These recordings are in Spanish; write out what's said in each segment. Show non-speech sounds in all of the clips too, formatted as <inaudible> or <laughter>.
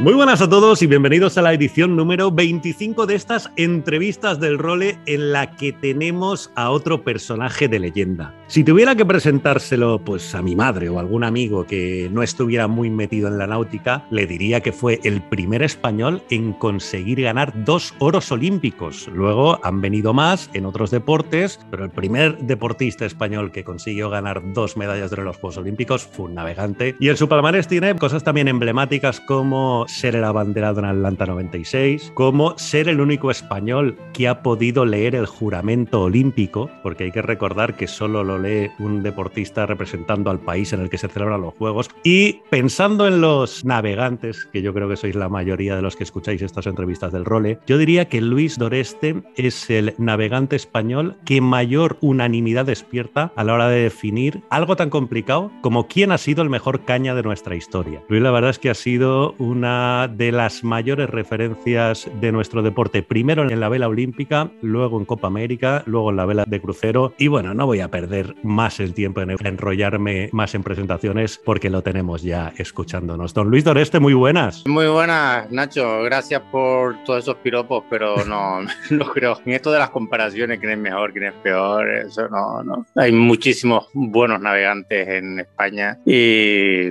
Muy buenas a todos y bienvenidos a la edición número 25 de estas entrevistas del role en la que tenemos a otro personaje de leyenda. Si tuviera que presentárselo pues a mi madre o algún amigo que no estuviera muy metido en la náutica, le diría que fue el primer español en conseguir ganar dos oros olímpicos. Luego han venido más en otros deportes, pero el primer deportista español que consiguió ganar dos medallas de los Juegos Olímpicos fue un navegante. Y en su palmarés tiene cosas también emblemáticas como ser el abanderado en Atlanta 96, como ser el único español que ha podido leer el juramento olímpico, porque hay que recordar que solo lo lee un deportista representando al país en el que se celebran los Juegos. Y pensando en los navegantes, que yo creo que sois la mayoría de los que escucháis estas entrevistas del role, yo diría que Luis Doreste es el navegante español que mayor unanimidad despierta a la hora de definir algo tan complicado como quién ha sido el mejor caña de nuestra historia. Luis, la verdad es que ha sido una de las mayores referencias de nuestro deporte, primero en la vela olímpica, luego en Copa América, luego en la vela de crucero. Y bueno, no voy a perder más el tiempo en enrollarme más en presentaciones porque lo tenemos ya escuchándonos. Don Luis Doreste, muy buenas. Muy buenas, Nacho. Gracias por todos esos piropos, pero no, <laughs> no creo. En esto de las comparaciones, quién es mejor, quién es peor, eso no, no. Hay muchísimos buenos navegantes en España y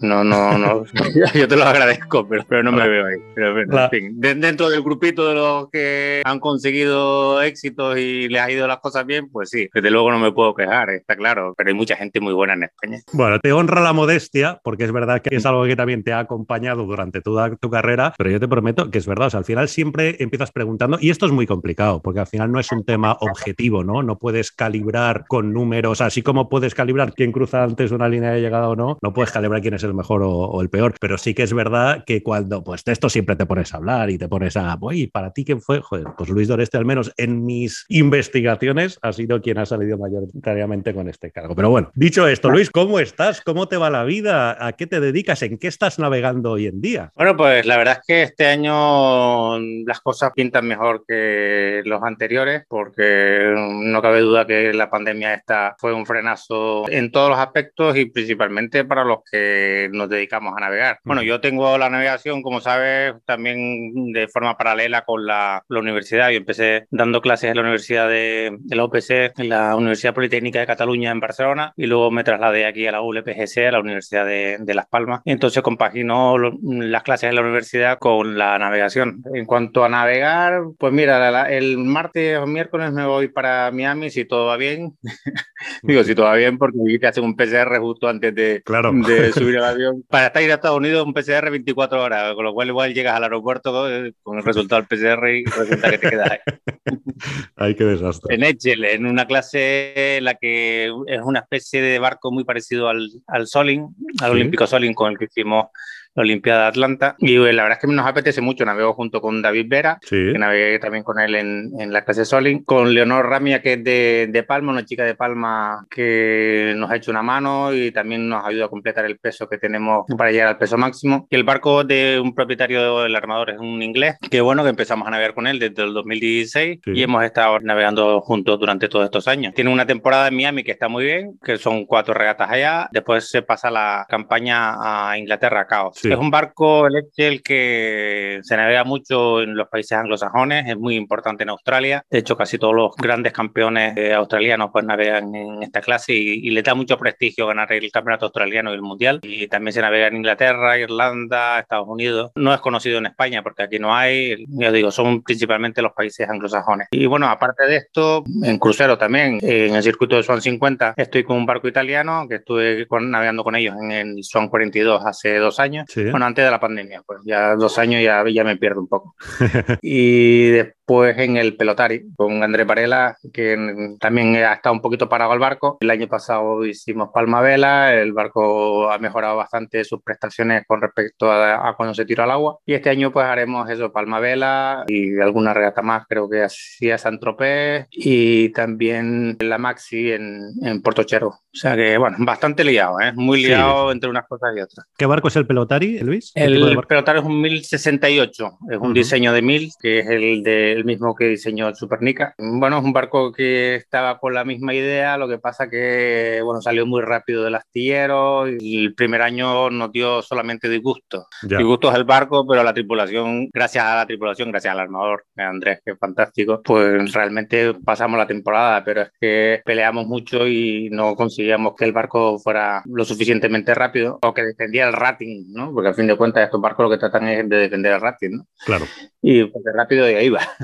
no, no, no. <laughs> Yo te lo agradezco, pero, no me veo ahí. Pero en fin, dentro del grupito de los que han conseguido éxitos y les ha ido las cosas bien, pues sí, desde luego no me puedo quejar, está claro, pero hay mucha gente muy buena en España. Bueno, te honra la modestia, porque es verdad que es algo que también te ha acompañado durante toda tu carrera, pero yo te prometo que es verdad, o sea, al final siempre empiezas preguntando, y esto es muy complicado, porque al final no es un tema objetivo, ¿no? No puedes calibrar con números, así como puedes calibrar quién cruza antes una línea de llegada o no, no puedes calibrar quién es el mejor o, o el peor, pero sí que es verdad que cuando, pues de esto siempre te pones a hablar y te pones a, oye, ¿para ti quién fue? Joder, pues Luis Doreste, al menos en mis investigaciones, ha sido quien ha salido mayoritariamente con este cargo. Pero bueno, dicho esto, Luis, ¿cómo estás? ¿Cómo te va la vida? ¿A qué te dedicas? ¿En qué estás navegando hoy en día? Bueno, pues la verdad es que este año las cosas pintan mejor que los anteriores, porque no cabe duda que la pandemia esta fue un frenazo en todos los aspectos y principalmente para los que nos dedicamos a navegar. Bueno, yo tengo la navegación, como sabes, también de forma paralela con la, la universidad. Yo empecé dando clases en la Universidad de, de, la UPC, en la Universidad Politécnica de Cataluña en Barcelona, y luego me trasladé aquí a la ULPGC, a la Universidad de, de Las Palmas. Entonces compagino las clases en la universidad con la navegación. En cuanto a navegar, pues mira, la, el martes o miércoles me voy para Miami si todo va bien. <laughs> Digo, si todo va bien, porque te hacen un PCR justo antes de, claro. de <laughs> subir al avión. Para estar ir a Estados Unidos, un PCR 24 horas, con lo cual igual llegas al aeropuerto eh, con el resultado del PCR y resulta que te quedas ahí. <laughs> Ay, qué desastre. En Echel, en una clase en la que es una especie de barco muy parecido al, al Soling, al ¿Sí? Olímpico Soling con el que hicimos la Olimpiada de Atlanta. Y la verdad es que nos apetece mucho. Navego junto con David Vera, sí. que navegué también con él en, en la clase Soling. Con Leonor Ramia, que es de, de, Palma, una chica de Palma que nos ha hecho una mano y también nos ayuda a completar el peso que tenemos para llegar al peso máximo. Y el barco de un propietario del armador es un inglés, que bueno, que empezamos a navegar con él desde el 2016 sí. y hemos estado navegando juntos durante todos estos años. Tiene una temporada en Miami que está muy bien, que son cuatro regatas allá. Después se pasa la campaña a Inglaterra, a Caos. Sí. Es un barco, el Excel, que se navega mucho en los países anglosajones, es muy importante en Australia. De hecho, casi todos los grandes campeones eh, australianos pues navegan en esta clase y, y, le da mucho prestigio ganar el campeonato australiano y el mundial. Y también se navega en Inglaterra, Irlanda, Estados Unidos. No es conocido en España porque aquí no hay, ya digo, son principalmente los países anglosajones. Y bueno, aparte de esto, en crucero también, en el circuito de Swan 50, estoy con un barco italiano que estuve navegando con ellos en el Swan 42 hace dos años. Sí. Bueno, antes de la pandemia, pues ya dos años ya, ya me pierdo un poco. <laughs> y de, pues en el Pelotari, con Andrés Varela, que también ha estado un poquito parado el barco. El año pasado hicimos Palma Vela, el barco ha mejorado bastante sus prestaciones con respecto a, cuando se tiró al agua. Y este año pues haremos eso, Palma Vela y alguna regata más, creo que es San Tropez y también la Maxi en, en Portochero. O sea que, bueno, bastante liado, ¿eh? muy liado entre unas cosas y otras. ¿Qué barco es el Pelotari, Luis? El Pelotari es un 1068, es un diseño de 1000, que es el, del mismo que diseñó el Supernica. Bueno, es un barco que estaba con la misma idea, lo que pasa que, bueno, salió muy rápido del astillero y el primer año nos dio solamente disgusto. Disgusto es el barco, pero la tripulación, gracias a la tripulación, gracias al armador, Andrés, que es fantástico, pues realmente pasamos la temporada, pero es que peleamos mucho y no conseguíamos que el barco fuera lo suficientemente rápido o que defendiera el rating, ¿no? Porque al fin de cuentas estos barcos lo que tratan es de defender el rating, ¿no? Claro. Y pues rápido de ahí va.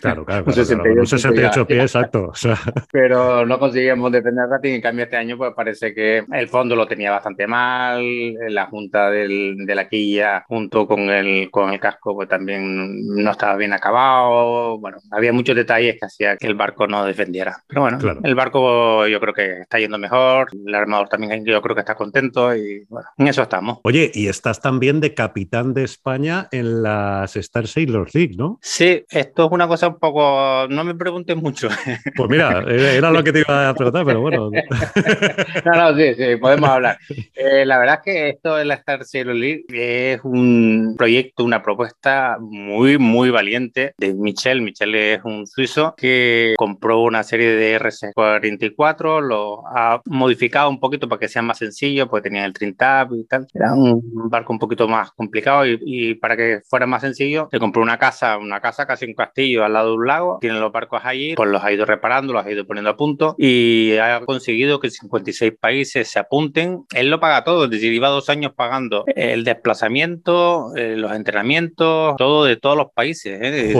Claro, claro. <laughs> un 68, pies, exacto. <laughs> Pero no conseguimos defender el rating. En cambio, este año, pues parece que el fondo lo tenía bastante mal. La junta del, de la quilla, junto con el, con el casco, pues también no estaba bien acabado. Bueno, había muchos detalles que hacía que el barco no defendiera. Pero bueno, el barco yo creo que está yendo mejor. El armador también yo creo que está contento. Y bueno, en eso estamos. Oye, y estás también de capitán de España en las Star Sailors League, ¿no? Sí, esto es una cosa un poco. No me preguntes mucho. <laughs> Pues mira, era lo que te iba a preguntar, pero bueno. <laughs> no, no, sí, sí, podemos hablar. Eh, la verdad es que esto de la Star League es un proyecto, una propuesta muy, muy valiente de Michel. Michel es un suizo que compró una serie de RC44, lo ha modificado un poquito para que sea más sencillo, porque tenía el Trintap y tal. Era un barco un poquito más complicado y, y para que fuera más sencillo, se compró una casa, una casa casi un castillo al lado de un lago, tiene los barcos allí, pues los ha ido reparando, los ha ido poniendo a punto y ha conseguido que 56 países se apunten. Él lo paga todo, es decir, iba dos años pagando el desplazamiento, eh, los entrenamientos, todo de todos los países. ¿eh?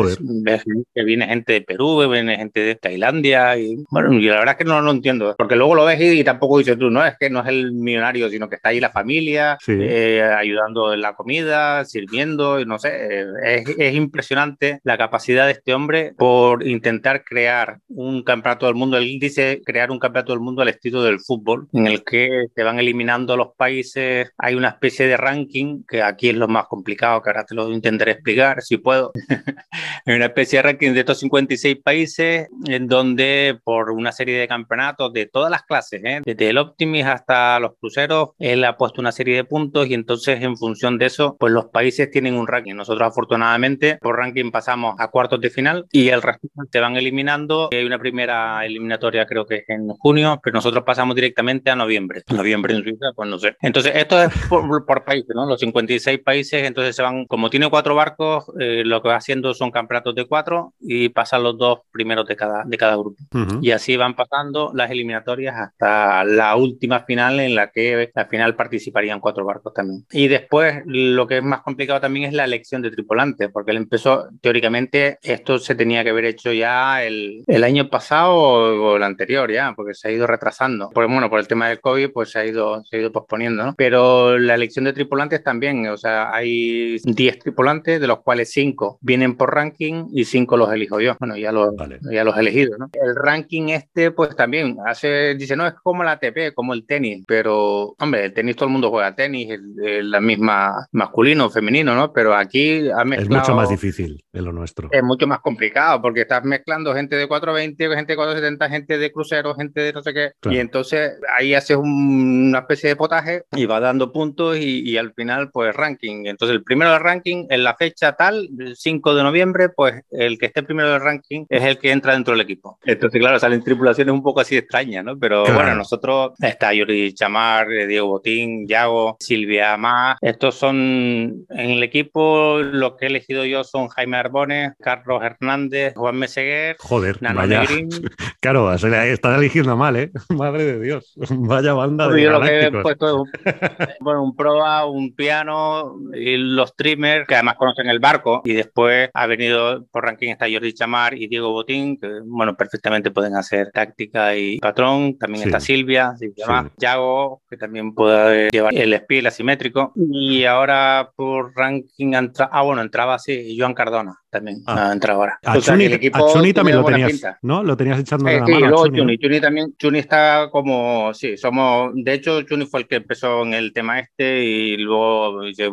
que viene gente de Perú, viene gente de Tailandia y bueno, y la verdad es que no lo entiendo, porque luego lo ves y, tampoco dices tú, no, es que no es el millonario, sino que está ahí la familia, eh, ayudando en la comida, sirviendo, y no sé, es, es impresionante la capacidad de este hombre por intentar crear un campeonato del mundo. Él dice crear un campeonato del mundo al estilo del fútbol, en el que se van eliminando los países. Hay una especie de ranking, que aquí es lo más complicado, que ahora te lo intentaré explicar, si puedo. <laughs> Hay una especie de ranking de estos 56 países, en donde por una serie de campeonatos de todas las clases, ¿eh? desde el Optimis hasta los cruceros, él ha puesto una serie de puntos y entonces en función de eso, pues los países tienen un ranking. Nosotros afortunadamente por ranking pasamos a cuartos de final y el resto se van eliminando. Hay una primera eliminatoria creo que es en junio, pero nosotros pasamos directamente a noviembre. Noviembre en Suiza, pues no sé. Entonces esto es por, <laughs> por países, ¿no? Los 56 países, entonces se van, como tiene cuatro barcos, eh, lo que va haciendo son campeonatos de cuatro y pasan los dos primeros de cada, de cada grupo. Y así van pasando las eliminatorias hasta la última final en la que al final participarían cuatro barcos también. Y después lo que es más complicado también es la elección de tripulantes, porque él empezó teóricamente esto se tenía que haber hecho ya el, el año pasado o, el anterior ya, porque se ha ido retrasando. Por, bueno, por el tema del COVID, pues se ha ido, se ha ido posponiendo, ¿no? Pero la elección de tripulantes también, o sea, hay 10 tripulantes, de los cuales 5 vienen por ranking y 5 los elijo yo. Bueno, ya los, ya los elegidos, ¿no? El ranking este, pues también hace, dice, no, es como la ATP, como el tenis, pero, hombre, el tenis todo el mundo juega tenis, el, la misma masculino, femenino, ¿no? Pero aquí ha mezclado... Es mucho más difícil en lo nuestro. Es mucho más complicado porque estás mezclando gente de 420, gente de 470, gente de crucero, gente de no sé qué. Y entonces ahí haces una especie de potaje y va dando puntos y, al final pues ranking. Entonces el primero del ranking en la fecha tal, el 5 de noviembre, pues el que esté primero del ranking es el que entra dentro del equipo. Entonces claro, salen tripulaciones un poco así extrañas, ¿no? Pero bueno, nosotros está Yuri Chamar, eh, Diego Botín, Yago, Silvia Más. Estos son en el equipo, lo que he elegido yo son Jaime Arbones, Carlos Hernández, Juan Meseguer, Joder, vaya. <laughs> Claro, están eligiendo mal, ¿eh? <laughs> Madre de Dios. Vaya banda de. Yo lo que he puesto <laughs> bueno, un proa, un piano y los streamers que además conocen el barco. Y después ha venido por ranking está Jordi Chamar y Diego Botín, que bueno, perfectamente pueden hacer táctica y patrón. También está Silvia, Silvia Yago, que también puede llevar el spiel asimétrico. Y ahora por ranking, ah, bueno, entraba así Joan Cardona también ah. entra ahora. A, Chuni, también lo tenías, ¿no? Lo tenías echando eh, la sí, mano. Luego Chuni, Chuni, también, Chuni está como, sí, somos, de hecho Chuni fue el que empezó en el tema este y luego dice,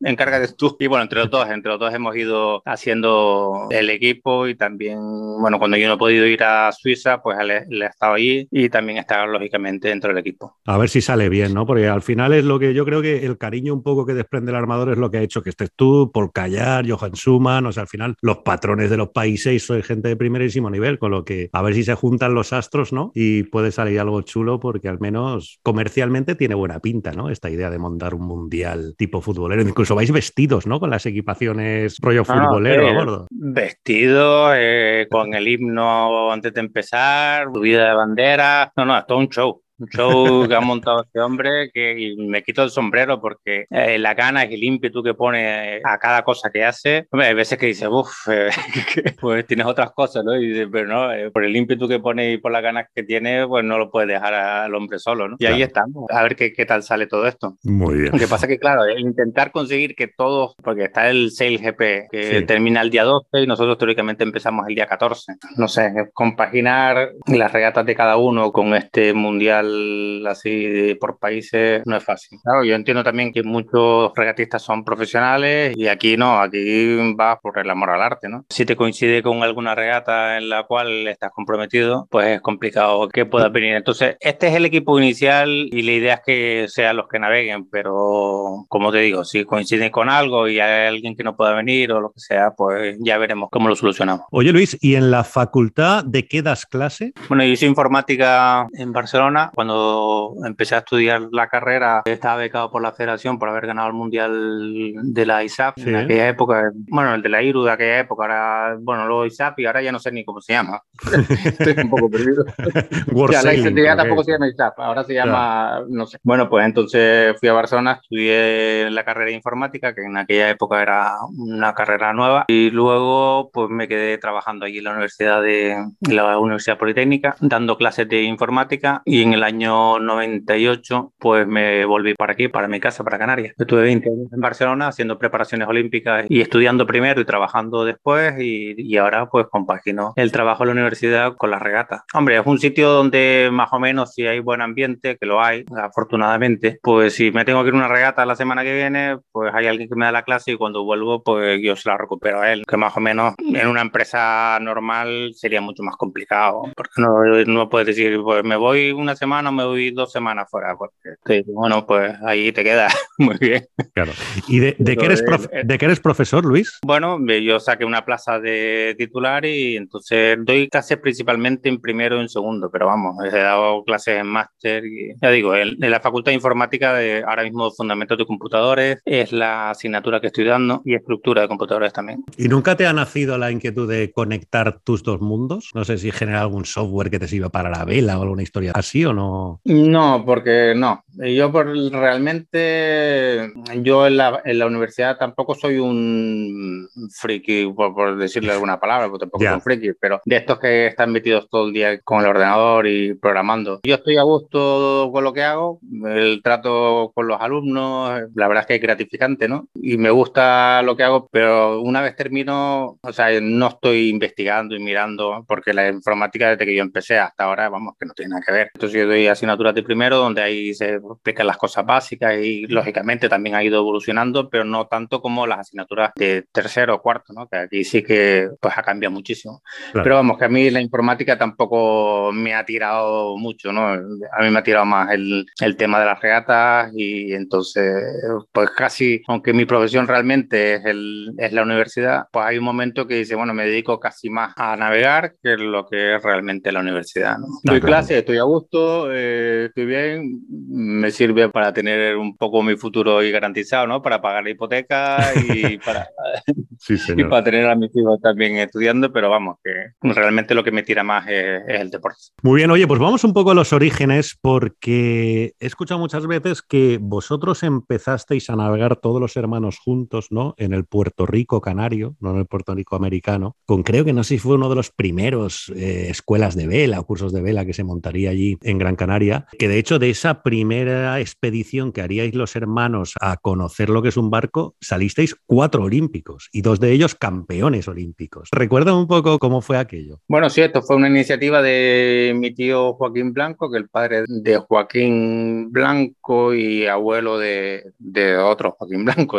encárgate tú. Y bueno, entre los dos, entre los dos hemos ido haciendo el equipo y también, bueno, cuando yo no he podido ir a Suiza, pues él, él ha estado ahí y también está lógicamente dentro del equipo. A ver si sale bien, ¿no? Porque al final es lo que yo creo que el cariño un poco que desprende el armador es lo que ha hecho que estés tú, Paul Callar, Johan Schumann, o sea, al final los patrones de los países soy gente de primerísimo nivel, con lo que a ver si se juntan los astros, ¿no? Y puede salir algo chulo porque al menos comercialmente tiene buena pinta, ¿no? Esta idea de montar un mundial tipo futbolero. Incluso vais vestidos, ¿no? Con las equipaciones rollo futbolero a bordo. Vestidos, eh, con el himno antes de empezar, subida de bandera. No, no, es todo un show un show que ha montado este hombre que me quito el sombrero porque eh, la gana y el ímpetu que pone a cada cosa que hace, hay veces que dice, uff, <laughs> eh, pues tienes otras cosas, ¿no? Y dice, pero no, eh, por el ímpetu que pone y por las ganas que tiene, pues no lo puede dejar al hombre solo, ¿no? Y ahí estamos, a ver qué, qué, tal sale todo esto. Muy bien. Lo que pasa que, claro, intentar conseguir que todos, porque está el Sail GP que termina el día 12 y nosotros teóricamente empezamos el día 14. No sé, compaginar las regatas de cada uno con este mundial así por países no es fácil. Claro, yo entiendo también que muchos regatistas son profesionales y aquí no, aquí vas por el amor al arte, ¿no? Si te coincide con alguna regata en la cual estás comprometido, pues es complicado que puedas venir. Entonces, este es el equipo inicial y la idea es que sean los que naveguen, pero como te digo, si coinciden con algo y hay alguien que no pueda venir o lo que sea, pues ya veremos cómo lo solucionamos. Oye Luis, ¿y en la facultad de qué das clase? Bueno, yo hice informática en Barcelona. Cuando empecé a estudiar la carrera, estaba becado por la federación por haber ganado el mundial de la ISAF en aquella época. Bueno, el de la IRU de aquella época, ahora, bueno, luego ISAF y ahora ya no sé ni cómo se llama. <laughs> Estoy un poco perdido. <laughs> ya, la ISAF tampoco se llama ISAF, ahora se llama, no sé. Bueno, pues entonces fui a Barcelona, estudié la carrera de informática, que en aquella época era una carrera nueva, y luego pues me quedé trabajando allí en la Universidad de la Universidad Politécnica, dando clases de informática y en el año 98 pues me volví para aquí, para mi casa, para Canarias. Estuve 20 años en Barcelona haciendo preparaciones olímpicas y estudiando primero y trabajando después y, y ahora pues compagino el trabajo en la universidad con la regata. Hombre, es un sitio donde más o menos si hay buen ambiente, que lo hay, afortunadamente, pues si me tengo que ir a una regata la semana que viene, pues hay alguien que me da la clase y cuando vuelvo pues yo se la recupero a él, que más o menos en una empresa normal sería mucho más complicado, porque no, no puedes decir, pues me voy una semana, me voy dos semanas fuera, porque bueno, pues ahí te quedas <laughs> muy bien. Claro. ¿Y de, de, qué eres eh, de, qué eres profesor, Luis? Bueno, yo saqué una plaza de titular y entonces doy clases principalmente en primero y en segundo, pero vamos, he dado clases en máster y ya digo, en, la Facultad de Informática de ahora mismo Fundamentos de Computadores es la asignatura que estoy dando y estructura de computadores también. ¿Y nunca te ha nacido la inquietud de conectar tus dos mundos? No sé si generar algún software que te sirva para la vela o alguna historia así o no. No, porque no. Yo por, realmente, yo en la, en la universidad tampoco soy un friki, por, decirle alguna palabra, porque tampoco soy un friki, pero de estos que están metidos todo el día con el ordenador y programando. Yo estoy a gusto con lo que hago, el trato con los alumnos, la verdad es que es gratificante, ¿no? Y me gusta lo que hago, pero una vez termino, o sea, no estoy investigando y mirando, porque la informática desde que yo empecé hasta ahora, vamos, que no tiene nada que ver. Entonces yo doy asignaturas de primero donde ahí se explican las cosas básicas y lógicamente también ha ido evolucionando, pero no tanto como las asignaturas de tercero o cuarto, ¿no? que aquí sí que pues ha cambiado muchísimo. Pero vamos, que a mí la informática tampoco me ha tirado mucho, ¿no? A mí me ha tirado más el, el tema de las regatas y entonces, pues casi, aunque mi profesión realmente es, el, es la universidad, pues hay un momento que dice, bueno, me dedico casi más a navegar que lo que es realmente la universidad. ¿no? Doy clase, estoy a gusto, eh, estoy bien, me sirve para tener un poco mi futuro y garantizado, ¿no? Para pagar la hipoteca y <laughs> para, <laughs> y para tener a mis hijos también estudiando, pero vamos, que realmente lo que me tira más es, el deporte. Muy bien, oye, pues vamos un poco a los orígenes porque he escuchado muchas veces que vosotros empezasteis a navegar todos los hermanos juntos, ¿no? En el Puerto Rico canario, no en el Puerto Rico americano, con creo que no sé si fue uno de los primeros eh, escuelas de vela o cursos de vela que se montaría allí en Gran Canaria, que de hecho de esa primera expedición que haríais los hermanos a conocer lo que es un barco, salisteis cuatro olímpicos y dos de ellos campeones olímpicos. ¿Recuerda un poco cómo fue aquello? Bueno, sí, esto fue una iniciativa de mi tío Joaquín Blanco, que el padre de Joaquín Blanco y abuelo de, de otro Joaquín Blanco.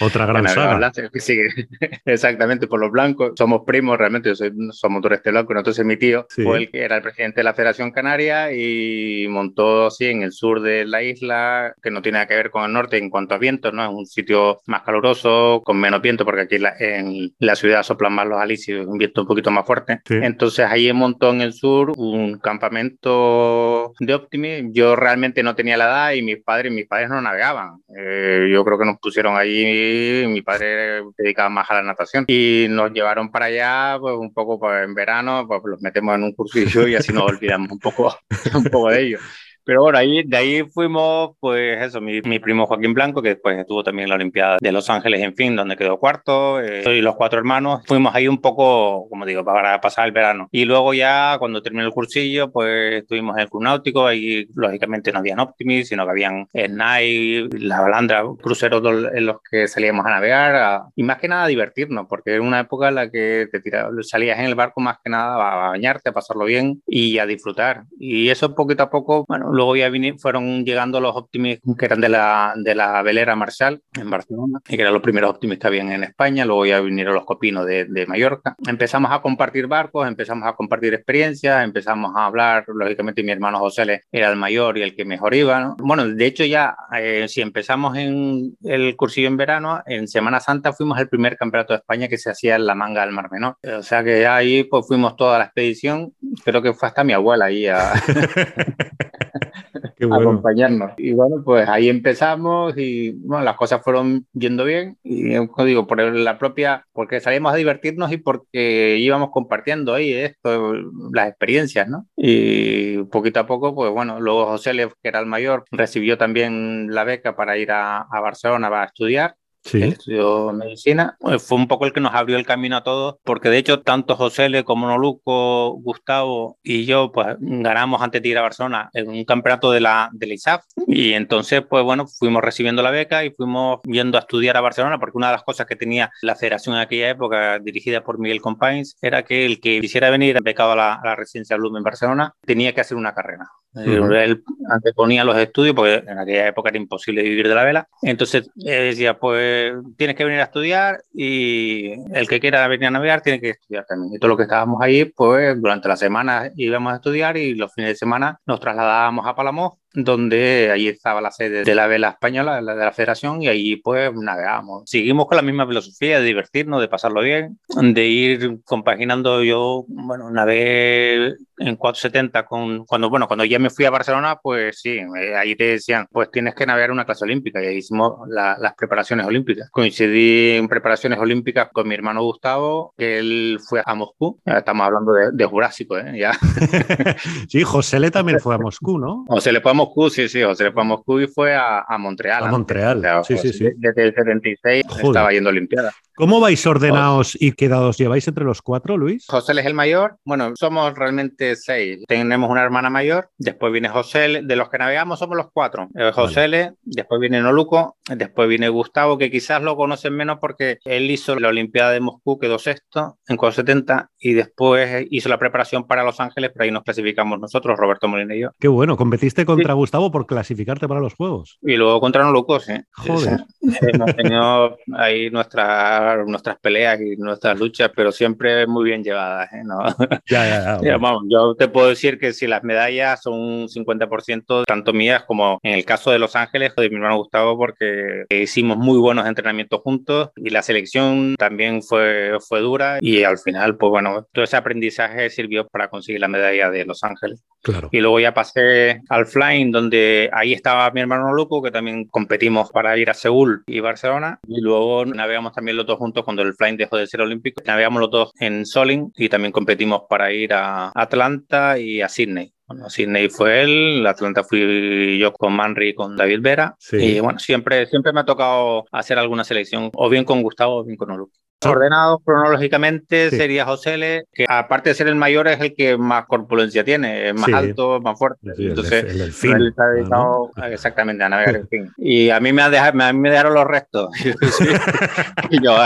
otra gran saga. Sí, <laughs> exactamente, por los blancos. Somos primos, realmente, somos Toreste Blanco, entonces mi tío fue el que era el presidente de la Federación Canaria y montó así en el sur de la isla, que no tiene nada que ver con el norte en cuanto a vientos, ¿no? Es un sitio más caluroso, con menos viento, porque aquí en la ciudad soplan más los alisios, un viento un poquito más fuerte. Entonces ahí montó en el sur un campamento de Optimi. Yo realmente no tenía la edad y mis padres, mis padres no navegaban. Eh, yo creo que nos pusieron allí, mi padre dedicaba más a la natación y nos llevaron para allá, pues un poco pues, en verano, pues los metemos en un cursillo y así nos olvidamos un poco, <laughs> un poco de ellos. Pero bueno, ahí, de ahí fuimos, pues eso, mi, mi, primo Joaquín Blanco, que después estuvo también en la Olimpiada de Los Ángeles, en fin, donde quedó cuarto, eh, los cuatro hermanos, fuimos ahí un poco, como digo, para pasar el verano. Y luego ya, cuando terminó el cursillo, pues estuvimos en el Club Náutico, ahí lógicamente no habían Optimis, sino que habían Snai, la Balandra, cruceros en los que salíamos a navegar, y más que nada a divertirnos, porque era una época en la que te salías en el barco más que nada a bañarte, a pasarlo bien y a disfrutar. Y eso poquito a poco, bueno, Luego ya fueron llegando los Optimis que eran de la, de la velera Marshall en Barcelona, y que eran los primeros Optimis que habían en España. Luego ya vinieron los Copinos de, de Mallorca. Empezamos a compartir barcos, empezamos a compartir experiencias, empezamos a hablar. Lógicamente, mi hermano José era el mayor y el que mejor iba. Bueno, de hecho, ya eh, si empezamos en el cursillo en verano, en Semana Santa fuimos el primer campeonato de España que se hacía en la manga del Mar Menor. O sea que ahí pues, fuimos toda la expedición. Creo que fue hasta mi abuela ahí a. <laughs> <laughs> <laughs> acompañarnos. Y bueno, pues ahí empezamos y bueno, las cosas fueron yendo bien. Y digo, por la propia, porque salimos a divertirnos y porque íbamos compartiendo ahí esto, las experiencias, ¿no? Y poquito a poco, pues bueno, luego José, que era el mayor, recibió también la beca para ir a, a Barcelona para estudiar sí. estudió medicina, pues fue un poco el que nos abrió el camino a todos, porque de hecho tanto José Le como Noluco, Gustavo y yo pues ganamos antes de ir a Barcelona en un campeonato de la, de la ISAF y entonces pues bueno, fuimos recibiendo la beca y fuimos yendo a estudiar a Barcelona porque una de las cosas que tenía la federación en aquella época dirigida por Miguel Compains era que el que quisiera venir becado a la, a la residencia Bloom en Barcelona tenía que hacer una carrera. Él anteponía los estudios porque en aquella época era imposible vivir de la vela. Entonces decía, pues tienes que venir a estudiar y el que quiera venir a navegar tiene que estudiar también. Y todo lo que estábamos ahí, pues durante la semana íbamos a estudiar y los fines de semana nos trasladábamos a Palamós donde allí estaba la sede de la vela española, la de la federación, y allí pues navegamos. Seguimos con la misma filosofía de divertirnos, de pasarlo bien, de ir compaginando yo, bueno, navegué en 470 con, cuando, bueno, cuando ya me fui a Barcelona, pues sí, ahí te decían, pues tienes que navegar una clase olímpica, y ahí hicimos las preparaciones olímpicas. Coincidí en preparaciones olímpicas con mi hermano Gustavo, que él fue a Moscú, ya estamos hablando de, Jurásico, ¿eh? Ya. <laughs> sí, José Le también fue a Moscú, ¿no? José Le fue a Moscú, sí, sí, José le fue a Moscú y fue a, a Montreal. A Montreal, sí, sí, sí. Desde el 76 estaba yendo a Olimpiada. ¿Cómo vais ordenados y quedados? ¿Lleváis entre los cuatro, Luis? José es el mayor. Bueno, somos realmente seis. Tenemos una hermana mayor, después viene José, de los que navegamos somos los cuatro. Eh, José, después viene Noluco, después viene Gustavo, que quizás lo conocen menos porque él hizo la Olimpiada de Moscú, quedó sexto en 470 y después hizo la preparación para Los Ángeles, pero ahí nos clasificamos nosotros, Roberto Molina y yo. Qué bueno, competiste contra Gustavo por clasificarte para los Juegos. Y luego contra Noluco, sí. Joder. Hemos tenido ahí nuestra nuestras peleas y nuestras luchas, pero siempre muy bien llevadas. ¿eh? ¿No? Ya, ya, <laughs> Vamos, yo te puedo decir que si las medallas son un 50% tanto mías como en el caso de Los Ángeles de mi hermano Gustavo, porque hicimos muy buenos entrenamientos juntos y la selección también fue, fue dura y al final, pues bueno, todo ese aprendizaje sirvió para conseguir la medalla de Los Ángeles. Claro. Y luego ya pasé al flying, donde ahí estaba mi hermano Luco, que también competimos para ir a Seúl y Barcelona. Y luego navegamos también los dos juntos cuando el flying dejó de ser olímpico. Navegamos los dos en Soling y también competimos para ir a Atlanta y a Sydney. Bueno, Sydney fue él, Atlanta fui yo con Manry y con David Vera. Y bueno, siempre, siempre me ha tocado hacer alguna selección, o bien con Gustavo o bien con Oluco. Ordenado cronológicamente sería José que aparte de ser el mayor es el que más corpulencia tiene, es más alto, más fuerte. Entonces, el, el, fin, él está dedicado exactamente a navegar el fin. Y a mí me, dejado, a mí me dejaron los restos. <laughs> yo,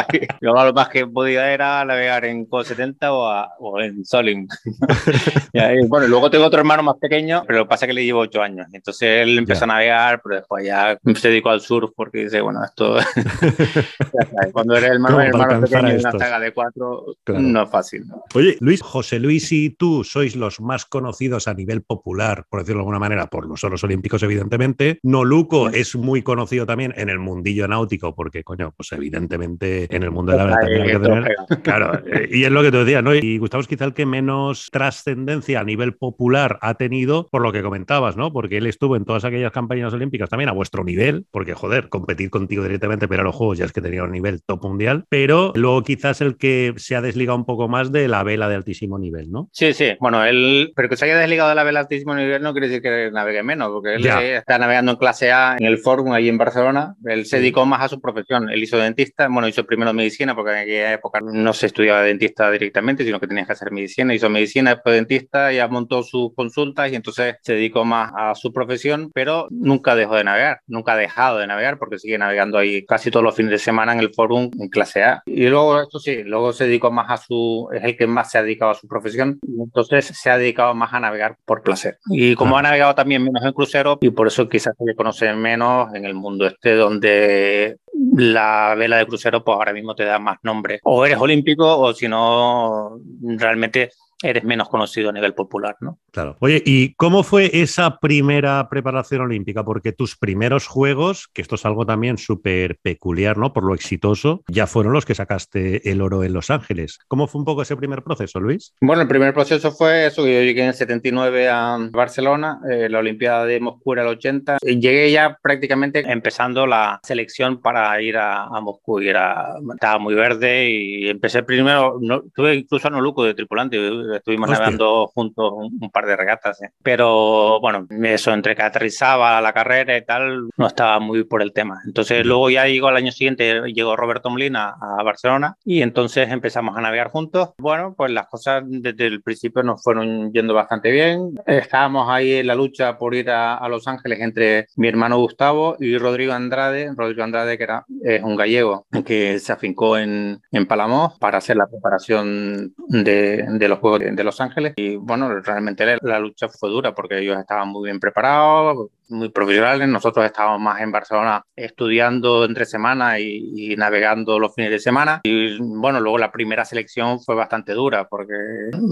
yo, lo más que podía era navegar en Co 70 o, o en Solim. <laughs> y bueno, luego tengo otro hermano más pequeño, pero lo que pasa es que le llevo 8 años. Entonces él empezó a navegar, pero después ya se dedicó al surf porque dice, bueno, esto. <laughs> Cuando eres el hermano, hermano pequeño en una saga de 4, no es fácil. Oye, Luis, José Luis y tú sois los más conocidos a nivel popular, por decirlo de alguna manera, por los Juegos Olímpicos, evidentemente. Noluco es muy conocido también en el mundillo náutico, porque, coño, pues evidentemente en el mundo de la verdad hay que tener. Claro, eh, y es lo que te decía, ¿no? Y Gustavo es quizá el que menos trascendencia a nivel popular ha tenido, por lo que comentabas, ¿no? Porque él estuvo en todas aquellas campañas olímpicas también a vuestro nivel, porque, joder, competir contigo directamente, pero a los juegos ya es que tenía un nivel top mundial, pero luego quizás el que se ha desligado un poco más de la vela de altísimo nivel, ¿no? Sí, sí. Bueno, él, pero que se haya desligado de la vela de altísimo nivel no quiere decir que navegue menos, porque él está navegando en clase A en el Fórum ahí en Barcelona. Él se dedicó más a su profesión. Él hizo dentista, bueno, hizo primero medicina, porque en aquella época no se estudiaba dentista directamente, sino que tenías que hacer medicina. Hizo medicina, después dentista, ya montó sus consultas y entonces se dedicó más a su profesión, pero nunca dejó de navegar, nunca ha dejado de navegar, porque sigue navegando ahí casi todos los fines de semana en el Fórum en clase A. Y luego, esto sí, luego se dedicó más a su, es el que más se ha dedicado a su profesión, entonces se ha dedicado más a navegar por placer. Y como ha navegado también menos en crucero, y por eso quizás se le conoce menos en el mundo este, donde la vela de crucero, pues ahora mismo te da más nombre. O eres olímpico, o si no, realmente eres menos conocido a nivel popular, ¿no? Claro. Oye, ¿y cómo fue esa primera preparación olímpica? Porque tus primeros juegos, que esto es algo también súper peculiar, ¿no? Por lo exitoso, ya fueron los que sacaste el oro en Los Ángeles. ¿Cómo fue un poco ese primer proceso, Luis? Bueno, el primer proceso fue eso, yo llegué en el 79 a Barcelona, eh, la Olimpiada de Moscú era el 80, y llegué ya prácticamente empezando la selección para ir a, Moscú, y era, estaba muy verde y empecé primero, no, tuve incluso a Noluco de tripulante, estuvimos navegando juntos un, par de regatas. ¿eh? Pero bueno, eso entre que aterrizaba la carrera y tal, no estaba muy por el tema. Entonces luego ya llegó al año siguiente, llegó Roberto Molina a Barcelona y entonces empezamos a navegar juntos. Bueno, pues las cosas desde el principio nos fueron yendo bastante bien. Estábamos ahí en la lucha por ir a, Los Ángeles entre mi hermano Gustavo y Rodrigo Andrade. Rodrigo Andrade, que era, es un gallego que se afincó en, en Palamos para hacer la preparación de, de los Juegos de, Los Ángeles. Y bueno, realmente la, lucha fue dura porque ellos estaban muy bien preparados, muy profesionales. Nosotros estábamos más en Barcelona estudiando entre semanas y, navegando los fines de semana. Y bueno, luego la primera selección fue bastante dura porque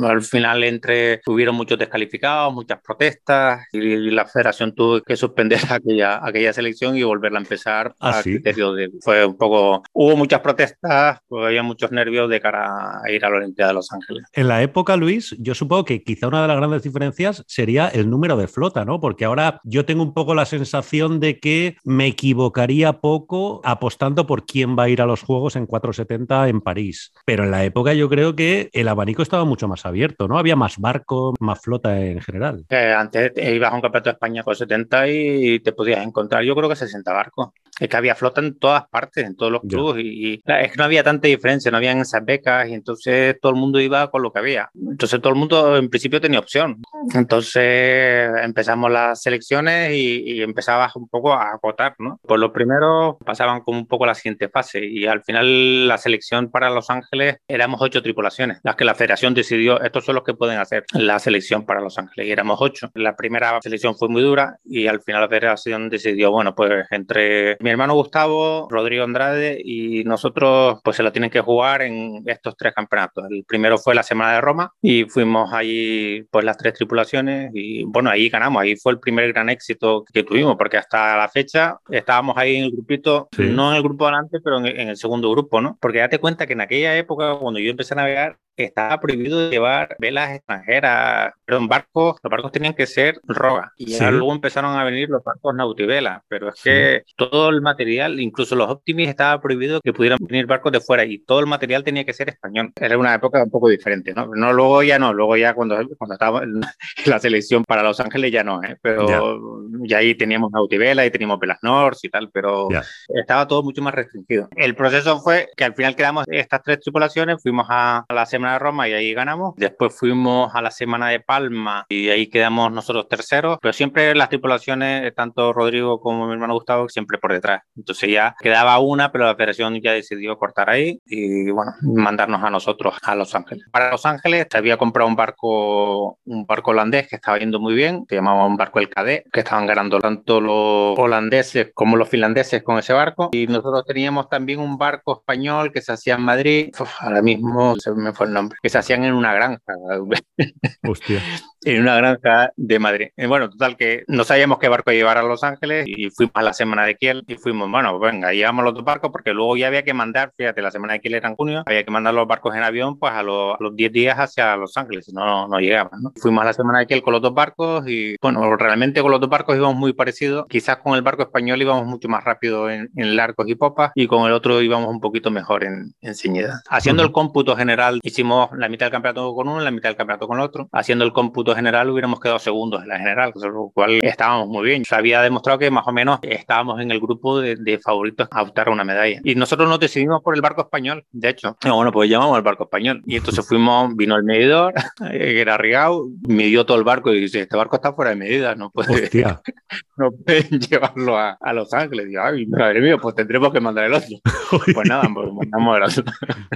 al final entre tuvieron muchos descalificados, muchas protestas y, la federación tuvo que suspender <laughs> aquella, aquella selección y volverla a empezar ¿Ah, a criterio de... Fue un poco... Hubo muchas protestas, porque había muchos nervios de cara a ir a la Olimpiada de Los Ángeles. En la época, Luis, yo supongo que quizá una de las grandes diferencias sería el número de flota, ¿no? Porque ahora yo tengo un poco la sensación de que me equivocaría poco apostando por quién va a ir a los Juegos en 470 en París. Pero en la época yo creo que el abanico estaba mucho más abierto, ¿no? Había más barco, más flota en general. Eh, antes ibas a un campeonato de España con 70 y te podías encontrar, yo creo que 60 barcos. Es que había flota en todas partes, en todos los clubes, y, es que no había tanta diferencia, no habían esas becas, y entonces todo el mundo iba con lo que había. Entonces todo el mundo en principio tenía opción. Entonces empezamos las selecciones y, empezabas un poco a acotar, ¿no? Pues los primeros pasaban como un poco a la siguiente fase, y al final la selección para Los Ángeles éramos ocho tripulaciones, las que la federación decidió, estos son los que pueden hacer la selección para Los Ángeles, y éramos ocho. La primera selección fue muy dura, y al final la federación decidió, bueno, pues entre mi hermano Gustavo, Rodrigo Andrade y nosotros pues se lo tienen que jugar en estos tres campeonatos. El primero fue la Semana de Roma y fuimos allí pues las tres tripulaciones y bueno, ahí ganamos, ahí fue el primer gran éxito que tuvimos porque hasta la fecha estábamos ahí en el grupito, no en el grupo adelante, pero en, en el segundo grupo, ¿no? Porque date cuenta que en aquella época cuando yo empecé a navegar estaba prohibido llevar velas extranjeras, perdón, barcos, los barcos tenían que ser roga. Y luego empezaron a venir los barcos nautivela, pero es que todo el material, incluso los Optimis, estaba prohibido que pudieran venir barcos de fuera y todo el material tenía que ser español. Era una época un poco diferente, ¿no? No, luego ya no, luego ya cuando, cuando estaba en la selección para Los Ángeles ya no, ¿eh? Pero ya, ahí teníamos nautivela y teníamos velas Norse y tal, pero estaba todo mucho más restringido. El proceso fue que al final quedamos estas tres tripulaciones, fuimos a, la Semana de Roma y ahí ganamos. Después fuimos a la Semana de Palma y ahí quedamos nosotros terceros, pero siempre las tripulaciones, tanto Rodrigo como mi hermano Gustavo, siempre por detrás. Entonces ya quedaba una, pero la federación ya decidió cortar ahí y bueno, mandarnos a nosotros a Los Ángeles. Para Los Ángeles se había comprado un barco, un barco holandés que estaba yendo muy bien, se llamaba un barco El Cadet, que estaban ganando tanto los holandeses como los finlandeses con ese barco. Y nosotros teníamos también un barco español que se hacía en Madrid, ahora mismo se me fue el nombre, que se hacían en una granja. <laughs> Hostia. en una granja de Madrid. Y bueno, total que no sabíamos qué barco llevar a Los Ángeles y fuimos a la semana de Kiel y fuimos, bueno, venga, llevamos los dos barcos porque luego ya había que mandar, fíjate, la semana de Kiel era en junio, había que mandar los barcos en avión pues a, los, 10 días hacia Los Ángeles, si no, no llegaban, ¿no? Fuimos a la semana de Kiel con los dos barcos y bueno, realmente con los dos barcos íbamos muy parecidos, quizás con el barco español íbamos mucho más rápido en, en largos y popas y con el otro íbamos un poquito mejor en, en Haciendo el cómputo general, hicimos la mitad del campeonato con uno, la mitad del campeonato con el otro, haciendo el cómputo general hubiéramos quedado segundos en la general, con lo cual estábamos muy bien. Se había demostrado que más o menos estábamos en el grupo de, favoritos a optar a una medalla. Y nosotros nos decidimos por el barco español, de hecho. bueno, pues llamamos al barco español. Y entonces fuimos, vino el medidor, que <laughs> era Rigao, midió todo el barco y dice, este barco está fuera de medida, no puede, <laughs> no pueden llevarlo a, a, Los Ángeles. Y ay, madre mía, pues tendremos que mandar el otro. <laughs> pues nada, pues mandamos el otro.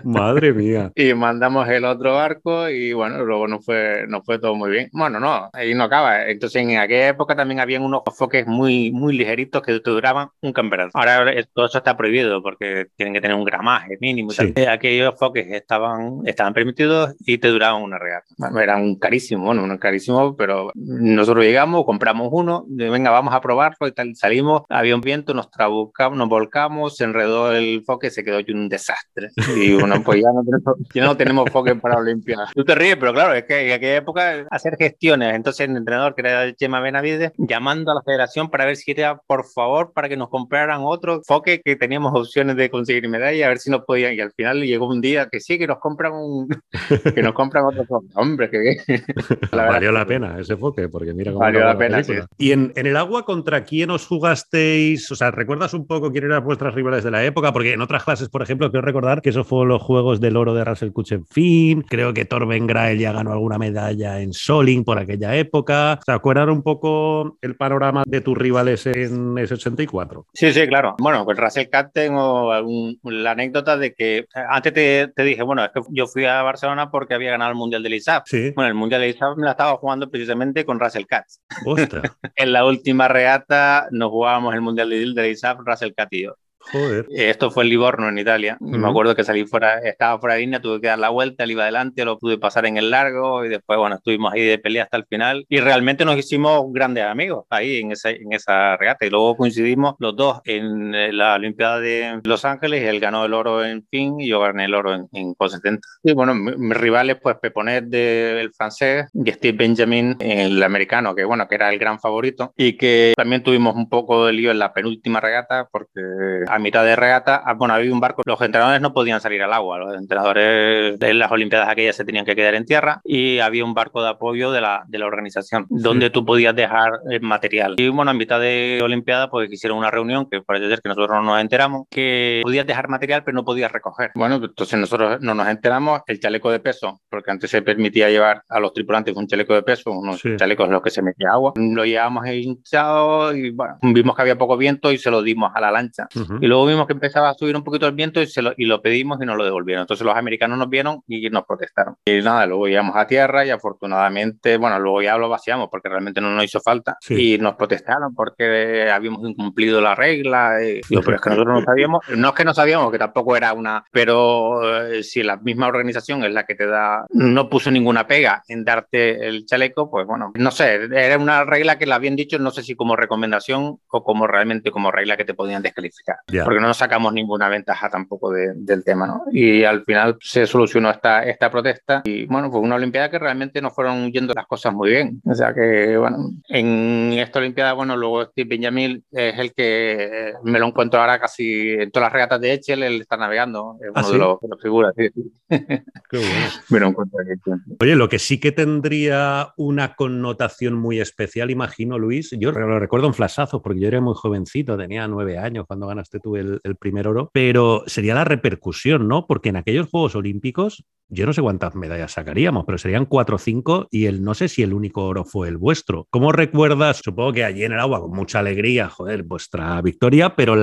madre mía. Y mandamos el otro barco y bueno, luego no fue, no fue todo muy bien. Bueno, no, ahí no acaba. Entonces, en aquella época también habían unos foques muy, muy ligeritos que te duraban un campeonato. Ahora todo eso está prohibido porque tienen que tener un gramaje mínimo. Aquellos foques estaban, estaban permitidos y te duraban una regata. Bueno, eran carísimos, bueno, eran carísimos, pero nosotros llegamos, compramos uno, venga, vamos a probarlo y tal. Salimos, había un viento, nos trabucamos, nos volcamos, se enredó el foque, se quedó un desastre. Y bueno, pues ya no tenemos, ya no tenemos foques para Olimpiadas. Tú te ríes, pero claro, es que en aquella época hacer gestiones. Entonces el entrenador, que era Chema Benavides, llamando a la federación para ver si era por favor para que nos compraran otro foque que teníamos opciones de conseguir medalla, a ver si nos podían. Y al final llegó un día que sí, que nos compran un, que nos compran otro foque. Hombre, <laughs> que bien. Valió la pena ese foque, porque mira cómo Valió la pena, Y en, en, el agua, ¿contra quién os jugasteis? O sea, ¿recuerdas un poco quién eran vuestras rivales de la época? Porque en otras clases, por ejemplo, quiero recordar que esos fueron los Juegos del Oro de Russell Fin. Creo que Torben Grael ya ganó alguna medalla en Soling por aquella época. ¿Se acuerdan un poco el panorama de tus rivales en ese 84? Sí, sí, claro. Bueno, pues Russell Cat tengo la anécdota de que antes te, te, dije, bueno, es que yo fui a Barcelona porque había ganado el Mundial del ISAP. Sí. Bueno, el Mundial del ISAP me la estaba jugando precisamente con Russell Cat. <laughs> en la última reata nos jugábamos el Mundial del ISAP, Russell Cat y yo. Joder. Esto fue en Livorno, en Italia. Me acuerdo que salí fuera, estaba fuera de línea, tuve que dar la vuelta, él iba adelante, lo pude pasar en el largo y después, bueno, estuvimos ahí de pelea hasta el final y realmente nos hicimos grandes amigos ahí en esa, en esa regata y luego coincidimos los dos en eh, la Olimpiada de Los Ángeles, él ganó el oro en fin y yo gané el oro en, en 70. Y bueno, mis rivales, pues Peponet del francés y Steve Benjamin, el americano, que bueno, que era el gran favorito y que también tuvimos un poco de lío en la penúltima regata porque a mitad de regata, ah, bueno, había un barco, los entrenadores no podían salir al agua, los entrenadores de las Olimpiadas aquellas se tenían que quedar en tierra y había un barco de apoyo de la, de la organización donde tú podías dejar el material. Y bueno, a mitad de Olimpiada, pues hicieron una reunión que parece ser que nosotros no nos enteramos, que podías dejar material pero no podías recoger. Bueno, entonces nosotros no nos enteramos, el chaleco de peso, porque antes se permitía llevar a los tripulantes un chaleco de peso, unos chalecos en los que se metía agua, lo llevábamos hinchado y bueno, vimos que había poco viento y se lo dimos a la lancha. Y luego vimos que empezaba a subir un poquito el viento y, se lo, y lo pedimos y nos lo devolvieron. Entonces los americanos nos vieron y nos protestaron. Y nada, luego llegamos a tierra y afortunadamente, bueno, luego ya lo vaciamos porque realmente no nos hizo falta y nos protestaron porque habíamos incumplido la regla. Y, pero es que nosotros no sabíamos, no es que no sabíamos, que tampoco era una, pero eh, si la misma organización es la que te da, no puso ninguna pega en darte el chaleco, pues bueno, no sé, era una regla que la habían dicho, no sé si como recomendación o como realmente como regla que te podían descalificar. Porque no nos sacamos ninguna ventaja tampoco del tema, ¿no? Y al final se solucionó esta, esta protesta y bueno, fue una Olimpiada que realmente no fueron yendo las cosas muy bien. O sea que, bueno, en esta Olimpiada, bueno, luego Steve Benjamin es el que me lo encuentro ahora casi en todas las regatas de Echel, él está navegando, es ¿Ah, uno de, los, de, figuras. Sí, <laughs> Qué bueno. <laughs> Oye, lo que sí que tendría una connotación muy especial, imagino, Luis, yo lo recuerdo en flasazos, porque yo era muy jovencito, tenía nueve años cuando ganaste tú el, el primer oro, pero sería la repercusión, ¿no? Porque en aquellos Juegos Olímpicos yo no sé cuántas medallas sacaríamos, pero serían cuatro o cinco y el, no sé si el único oro fue el vuestro. ¿Cómo recuerdas? Supongo que allí en el agua, con mucha alegría, joder, vuestra victoria, pero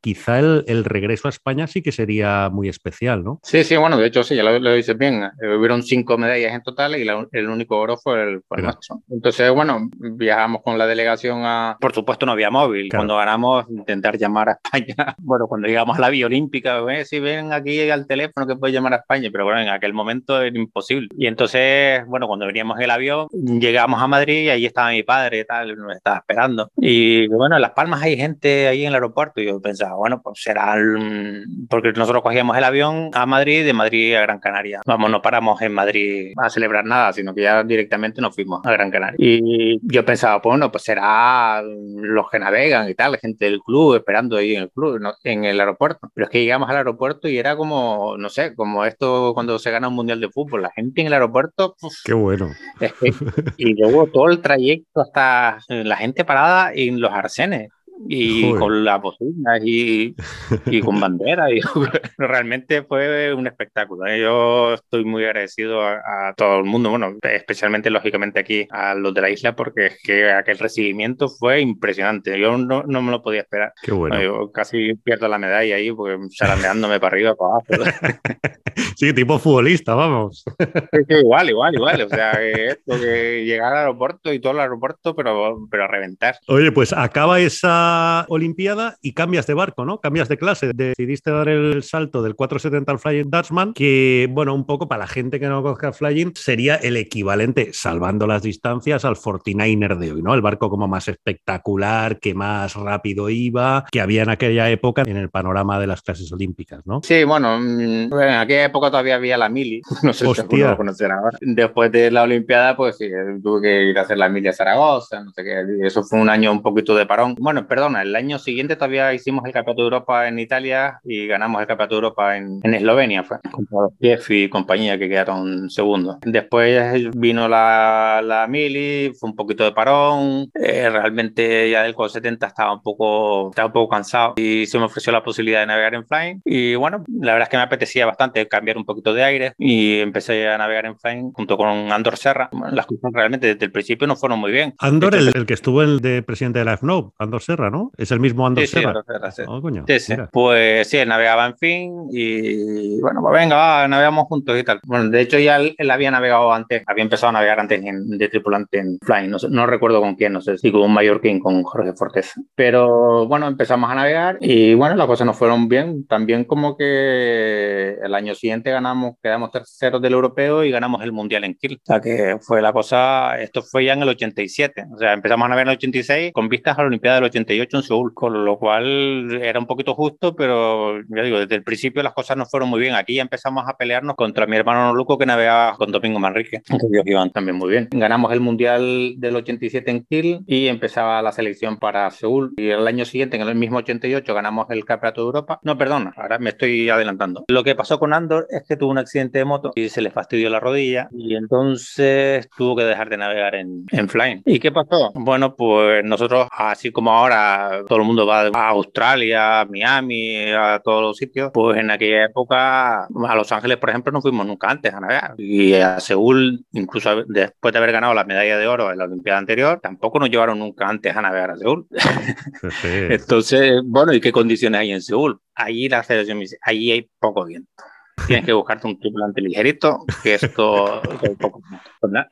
quizá el, regreso a España sí que sería muy especial, ¿no? Sí, sí, bueno, de hecho sí, ya lo, dices bien. Eh, hubieron cinco medallas en total y el único oro fue el, fue nuestro. Entonces, bueno, viajamos con la delegación a... Por supuesto no había móvil. Cuando ganamos, intentar llamar a España. <laughs> Bueno, cuando llegamos a la vía olímtica, eh, si ven aquí al teléfono que puede llamar a España, pero bueno, en aquel momento era imposible. Y entonces, bueno, cuando veníamos el avión, llegamos a Madrid y ahí estaba mi padre tal, nos estaba esperando. Y bueno, en Las Palmas hay gente ahí en el aeropuerto y yo pensaba, bueno, pues será, porque nosotros cogíamos el avión a Madrid, de Madrid a Gran Canaria. Vamos, no paramos en Madrid a celebrar nada, sino que ya directamente nos fuimos a Gran Canaria. Y yo pensaba, pues bueno, pues será los que navegan y tal, la gente del club esperando ahí en el club, en el aeropuerto. Pero es que llegamos al aeropuerto y era como, no sé, como esto cuando se gana un mundial de fútbol. La gente en el aeropuerto. Qué bueno. y luego todo el trayecto hasta la gente parada en los arcenes y con las bocinas y, y, con bandera. Y, <laughs> realmente fue un espectáculo. ¿eh? Yo estoy muy agradecido a, todo el mundo, bueno, especialmente lógicamente aquí a los de la isla, porque es que aquel recibimiento fue impresionante. Yo no, no me lo podía esperar. Qué bueno. Yo casi pierdo la medalla ahí, porque zarandeándome para arriba, para abajo. <laughs> sí, tipo futbolista, vamos. igual, igual, igual. O sea, esto que llegar al aeropuerto y todo el aeropuerto, pero, pero a reventar. Oye, pues acaba esa Olimpiada y cambias de barco, ¿no? Cambias de clase. Decidiste dar el salto del 470 al Flying Dutchman, que, bueno, un poco para la gente que no conozca Flying, sería el equivalente, salvando las distancias, al 49er de hoy, ¿no? El barco como más espectacular, que más rápido iba, que había en aquella época en el panorama de las clases olímpicas, ¿no? Sí, bueno, mm, en aquella época todavía había la mili, <laughs> no sé si lo conocer ahora. Después de la Olimpiada, pues sí, tuve que ir a hacer la mili a Zaragoza, no sé qué, eso fue un año un poquito de parón. Bueno, perdona, el año siguiente todavía hicimos el Campeonato de Europa en Italia y ganamos el Campeonato de Europa en, en Eslovenia, fue, contra los Jeff y compañía que quedaron segundos. Después vino la, la Mili, fue un poquito de parón, eh, realmente ya del 70 estaba un poco estaba un poco cansado y se me ofreció la posibilidad de navegar en Flying y bueno, la verdad es que me apetecía bastante cambiar un poquito de aire y empecé a navegar en Flying junto con Andor Serra. las cosas realmente desde el principio no fueron muy bien. Andor, el, el, que estuvo el de presidente de la FNOB, Andor Serra. ¿No? Es el mismo Andor sí, Sí, oh, pues sí, él navegaba en fin y bueno, pues venga, navegamos juntos y tal. Bueno, de hecho ya él, había navegado antes, había empezado a navegar antes de tripulante en Flying, no, no recuerdo con quién, no sé si con un mallorquín, con Jorge Fortes. Pero bueno, empezamos a navegar y bueno, las cosas nos fueron bien. También como que el año siguiente ganamos, quedamos terceros del europeo y ganamos el mundial en Kiel. O sea que fue la cosa, esto fue ya en el 87. O sea, empezamos a navegar en el 86 con vistas a la Olimpiada del 88 en Seúl, con lo cual era un poquito justo, pero ya digo, desde el principio las cosas no fueron muy bien. Aquí ya empezamos a pelearnos contra mi hermano Noluco que navegaba con Domingo Manrique, <laughs> que ellos iban también muy bien. Ganamos el Mundial del 87 en Kiel y empezaba la selección para Seúl. Y el año siguiente, en el mismo 88, ganamos el Campeonato de Europa. No, perdón, ahora me estoy adelantando. Lo que pasó con Andor es que tuvo un accidente de moto y se le fastidió la rodilla y entonces tuvo que dejar de navegar en, en Flying. ¿Y qué pasó? Bueno, pues nosotros, así como ahora todo el mundo va a Australia, a Miami, a todos los sitios, pues en aquella época a Los Ángeles, por ejemplo, no fuimos nunca antes a navegar. Y a Seúl, incluso después de haber ganado la medalla de oro en la Olimpiada anterior, tampoco nos llevaron nunca antes a navegar a Seúl. <laughs> Entonces, bueno, ¿y qué condiciones hay en Seúl? Allí la selección allí hay poco viento tienes que buscarte un tripulante ligerito, que esto un poco...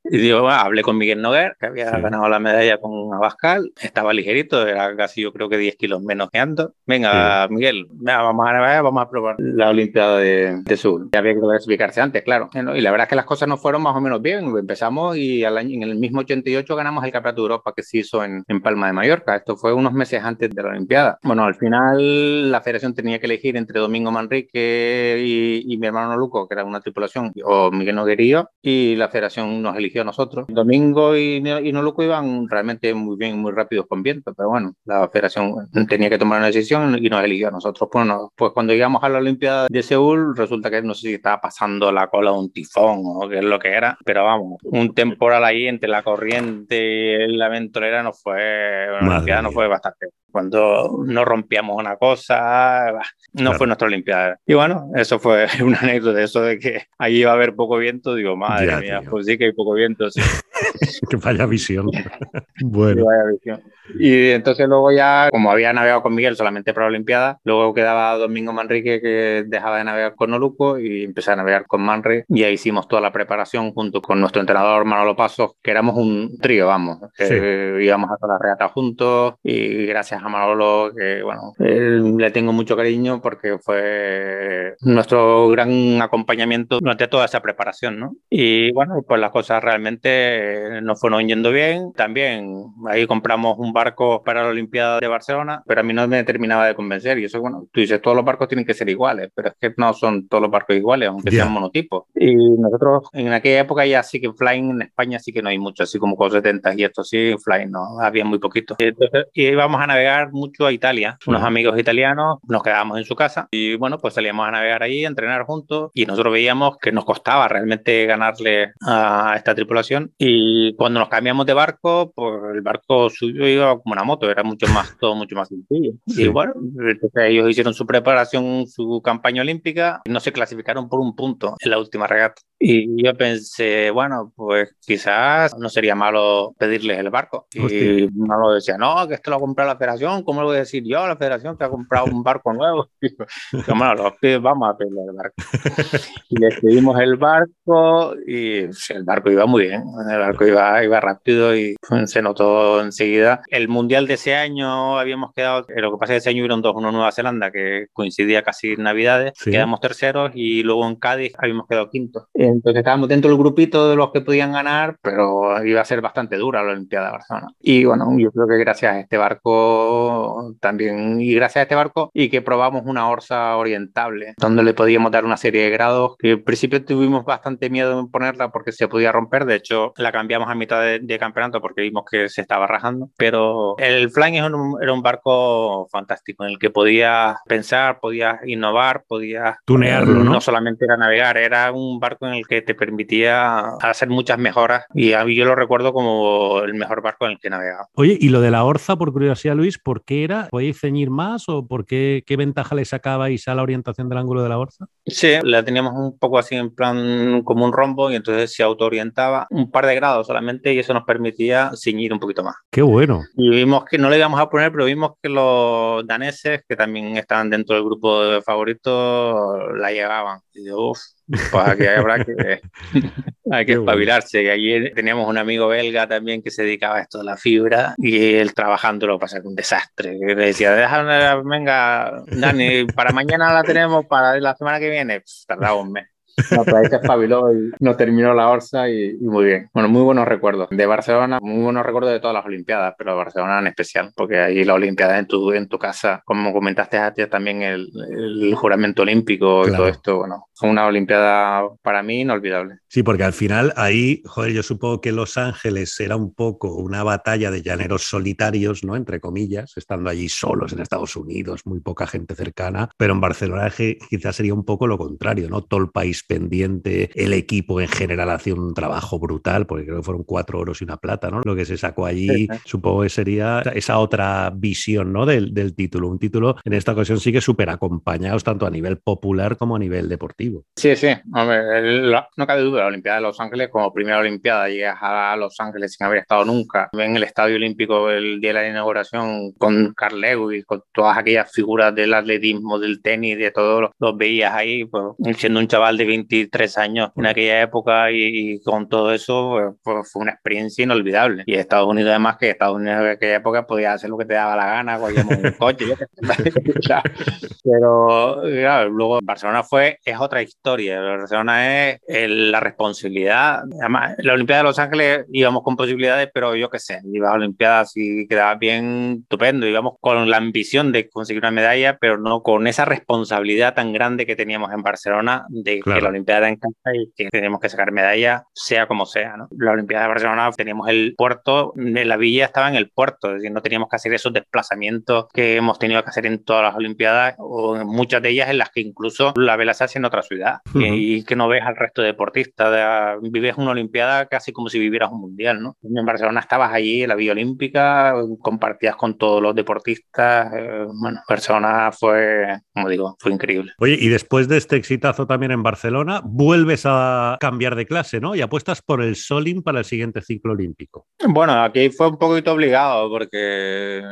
Y digo, hablé con Miguel Noguer, que había ganado la medalla con Abascal, estaba ligerito, era casi yo creo que 10 kilos menos que antes. Venga, Miguel, vamos a vamos a probar la Olimpiada de, de Sur. Ya había que explicarse antes, claro. Y la verdad es que las cosas no fueron más o menos bien. Empezamos y al año, en el mismo 88 ganamos el Campeonato de Europa que se hizo en, en Palma de Mallorca. Esto fue unos meses antes de la Olimpiada. Bueno, al final la federación tenía que elegir entre Domingo Manrique y, y mi hermano Luco, que era una tripulación, o Miguel Noguerillo, y la federación nos eligió a nosotros. Domingo y, y Noluco iban realmente muy bien, muy rápidos con viento, pero bueno, la federación tenía que tomar una decisión y nos eligió a nosotros. Bueno, pues cuando llegamos a la Olimpiada de Seúl, resulta que no sé si estaba pasando la cola de un tifón o qué es lo que era, pero vamos, un temporal ahí entre la corriente y la ventolera no fue, una Olimpiada no fue bastante cuando no rompíamos una cosa, no fue nuestra Olimpiada. Y bueno, eso fue <laughs> una anécdota, eso de que allí iba a haber poco viento, digo, madre mía, pues sí que hay poco viento. Sí. <laughs> que vaya visión. <laughs> bueno. vaya visión. Y entonces luego ya, como había navegado con Miguel solamente para la Olimpiada, luego quedaba Domingo Manrique que dejaba de navegar con Oluco y empecé a navegar con Manri y ahí hicimos toda la preparación junto con nuestro entrenador Manolo Pasos, que éramos un trío, vamos, que íbamos a todas las regatas juntos y gracias a Manolo, que bueno, le tengo mucho cariño porque fue nuestro gran acompañamiento durante toda esa preparación, ¿no? Y bueno, pues las cosas realmente nos fueron yendo bien. También ahí compramos un barco para la Olimpiada de Barcelona, pero a mí no me terminaba de convencer. Y eso, bueno, tú dices, todos los barcos tienen que ser iguales, pero es que no son todos los barcos iguales, aunque sean monotipos. Y nosotros en aquella época ya sí que flying en España sí que no hay mucho, así como con 70 y esto sí, flying no, había muy poquito. Y, entonces, y íbamos a navegar mucho a Italia, unos amigos italianos, nos quedábamos en su casa y bueno, pues salíamos a navegar ahí, a entrenar juntos y nosotros veíamos que nos costaba realmente ganarle a esta tripulación y cuando nos cambiamos de barco, pues el barco suyo iba como una moto, era mucho más, <laughs> todo mucho más sencillo. Y bueno, entonces ellos hicieron su preparación, su campaña olímpica, y no se clasificaron por un punto en la última regata. Y yo pensé, bueno, pues quizás no sería malo pedirles el barco. Y no lo decía, no, que esto lo ha comprado la federación, ¿cómo lo voy a decir yo? La federación que ha comprado un barco nuevo. <laughs> Y bueno, los pibes vamos a pedirle el barco. <laughs> y les pedimos el barco y el barco iba muy bien, el barco iba, iba rápido y se notó enseguida. El mundial de ese año habíamos quedado, lo que pasa es que ese año hubieron dos, uno en Nueva Zelanda que coincidía casi en Navidades, quedamos terceros y luego en Cádiz habíamos quedado quintos. Entonces estábamos dentro del grupito de los que podían ganar, pero iba a ser bastante dura la Olimpiada de Barcelona. Y bueno, yo creo que gracias a este barco también, y gracias a este barco, y que probamos una orza orientable, donde le podíamos dar una serie de grados, que al principio tuvimos bastante miedo en ponerla porque se podía romper, de hecho la cambiamos a mitad de, campeonato porque vimos que se estaba rajando, pero el Flying era un barco fantástico en el que podías pensar, podías innovar, podías... Tunearlo, ¿no? No solamente era navegar, era un barco en el que te permitía hacer muchas mejoras y a mí yo lo recuerdo como el mejor barco en el que navegaba. Oye, y lo de la Orza, por curiosidad, Luis, ¿por qué era? ¿Podéis ceñir más o por qué, qué ventaja le sacabais a la orientación del ángulo de la Orza? Sí, la teníamos un poco así en plan como un rombo y entonces se autoorientaba un par de grados solamente y eso nos permitía ceñir un poquito más. Qué bueno. Y vimos que no le íbamos a poner, pero vimos que los daneses, que también estaban dentro del grupo de favoritos, la llevaban. Y yo, uff, pues aquí habrá que, <laughs> hay que espabilarse. Y allí teníamos un amigo belga también que se dedicaba a esto de la fibra y él trabajando lo pasaba un desastre. Y le decía, déjame, venga, Dani, para mañana la tenemos, para la semana que viene, pues, tardaba un mes. No, pero ahí se espabiló y no terminó la Orsa y, muy bien. Bueno, muy buenos recuerdos. De Barcelona, muy buenos recuerdos de todas las Olimpiadas, pero de Barcelona en especial, porque ahí la Olimpiada en tu, en tu casa, como comentaste antes, también el, el juramento olímpico y todo esto, bueno, una Olimpiada para mí inolvidable. Sí, porque al final ahí, joder, yo supongo que Los Ángeles era un poco una batalla de llaneros solitarios, ¿no? Entre comillas, estando allí solos en Estados Unidos, muy poca gente cercana, pero en Barcelona quizás sería un poco lo contrario, ¿no? Todo el país pendiente, el equipo en general hacía un trabajo brutal, porque creo que fueron cuatro oros y una plata, ¿no? Lo que se sacó allí, supongo que sería esa otra visión, ¿no? Del, del título. Un título en esta ocasión sí que súper acompañados tanto a nivel popular como a nivel deportivo. Llamativo. Sí, sí, no cabe duda, la Olimpiada de Los Ángeles, como primera Olimpiada, llegas a Los Ángeles sin haber estado nunca en el Estadio Olímpico el día de la inauguración con Carl Lewis, con todas aquellas figuras del atletismo, del tenis, de todos los, veías ahí, pues, siendo un chaval de 23 años en aquella época y, con todo eso, pues, pues, fue una experiencia inolvidable. Y Estados Unidos, además, que Estados Unidos en aquella época podía hacer lo que te daba la gana, cogíamos un coche, <laughs> pero luego Barcelona fue, es otra historia. Barcelona es la responsabilidad. Además, la Olimpiada de Los Ángeles íbamos con posibilidades, pero yo qué sé, iba a Olimpiadas y quedaba bien estupendo, íbamos con la ambición de conseguir una medalla, pero no con esa responsabilidad tan grande que teníamos en Barcelona de que la Olimpiada en casa y que teníamos que sacar medalla, sea como sea. ¿no? La Olimpiada de Barcelona teníamos el puerto, la villa estaba en el puerto, es decir, no teníamos que hacer esos desplazamientos que hemos tenido que hacer en todas las Olimpiadas o en muchas de ellas en las que incluso la vela se hace en otra ciudad y, que no ves al resto de deportistas. vives una Olimpiada casi como si vivieras un mundial. ¿no? En Barcelona estabas allí en la Villa Olímpica, compartías con todos los deportistas. Eh, bueno, Barcelona fue, como digo, fue increíble. Oye, y después de este exitazo también en Barcelona, vuelves a cambiar de clase, ¿no? Y apuestas por el Solin para el siguiente ciclo olímpico. Bueno, aquí fue un poquito obligado porque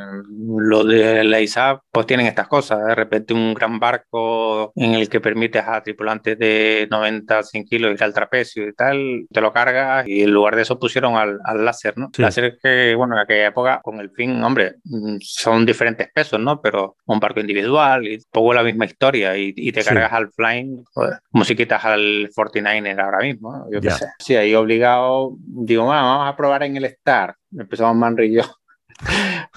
lo de la ISAP pues tienen estas cosas. De repente un gran barco en el que permites a tripulantes de 90, 100 kilos ir al trapecio y tal, te lo cargas y en lugar de eso pusieron al, al láser, ¿no? Láser que, bueno, en aquella época con el fin, hombre, mm, son diferentes pesos, ¿no? Pero un barco individual y poco la misma historia y, te cargas al flying, pues, como si quitas al 49er ahora mismo, yo qué sé. Sí, ahí obligado, digo, vamos a probar en el Star. Empezamos Manri y yo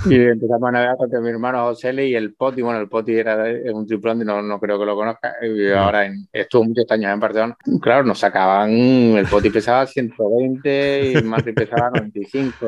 y empezamos a navegar con mi hermano José y el Poti. Bueno, el Poti era un tripulante, no, no creo que lo conozca. Y ahora estuvo muchos años en Barcelona. Claro, nos sacaban. El Poti pesaba 120 y Mati pesaba 95.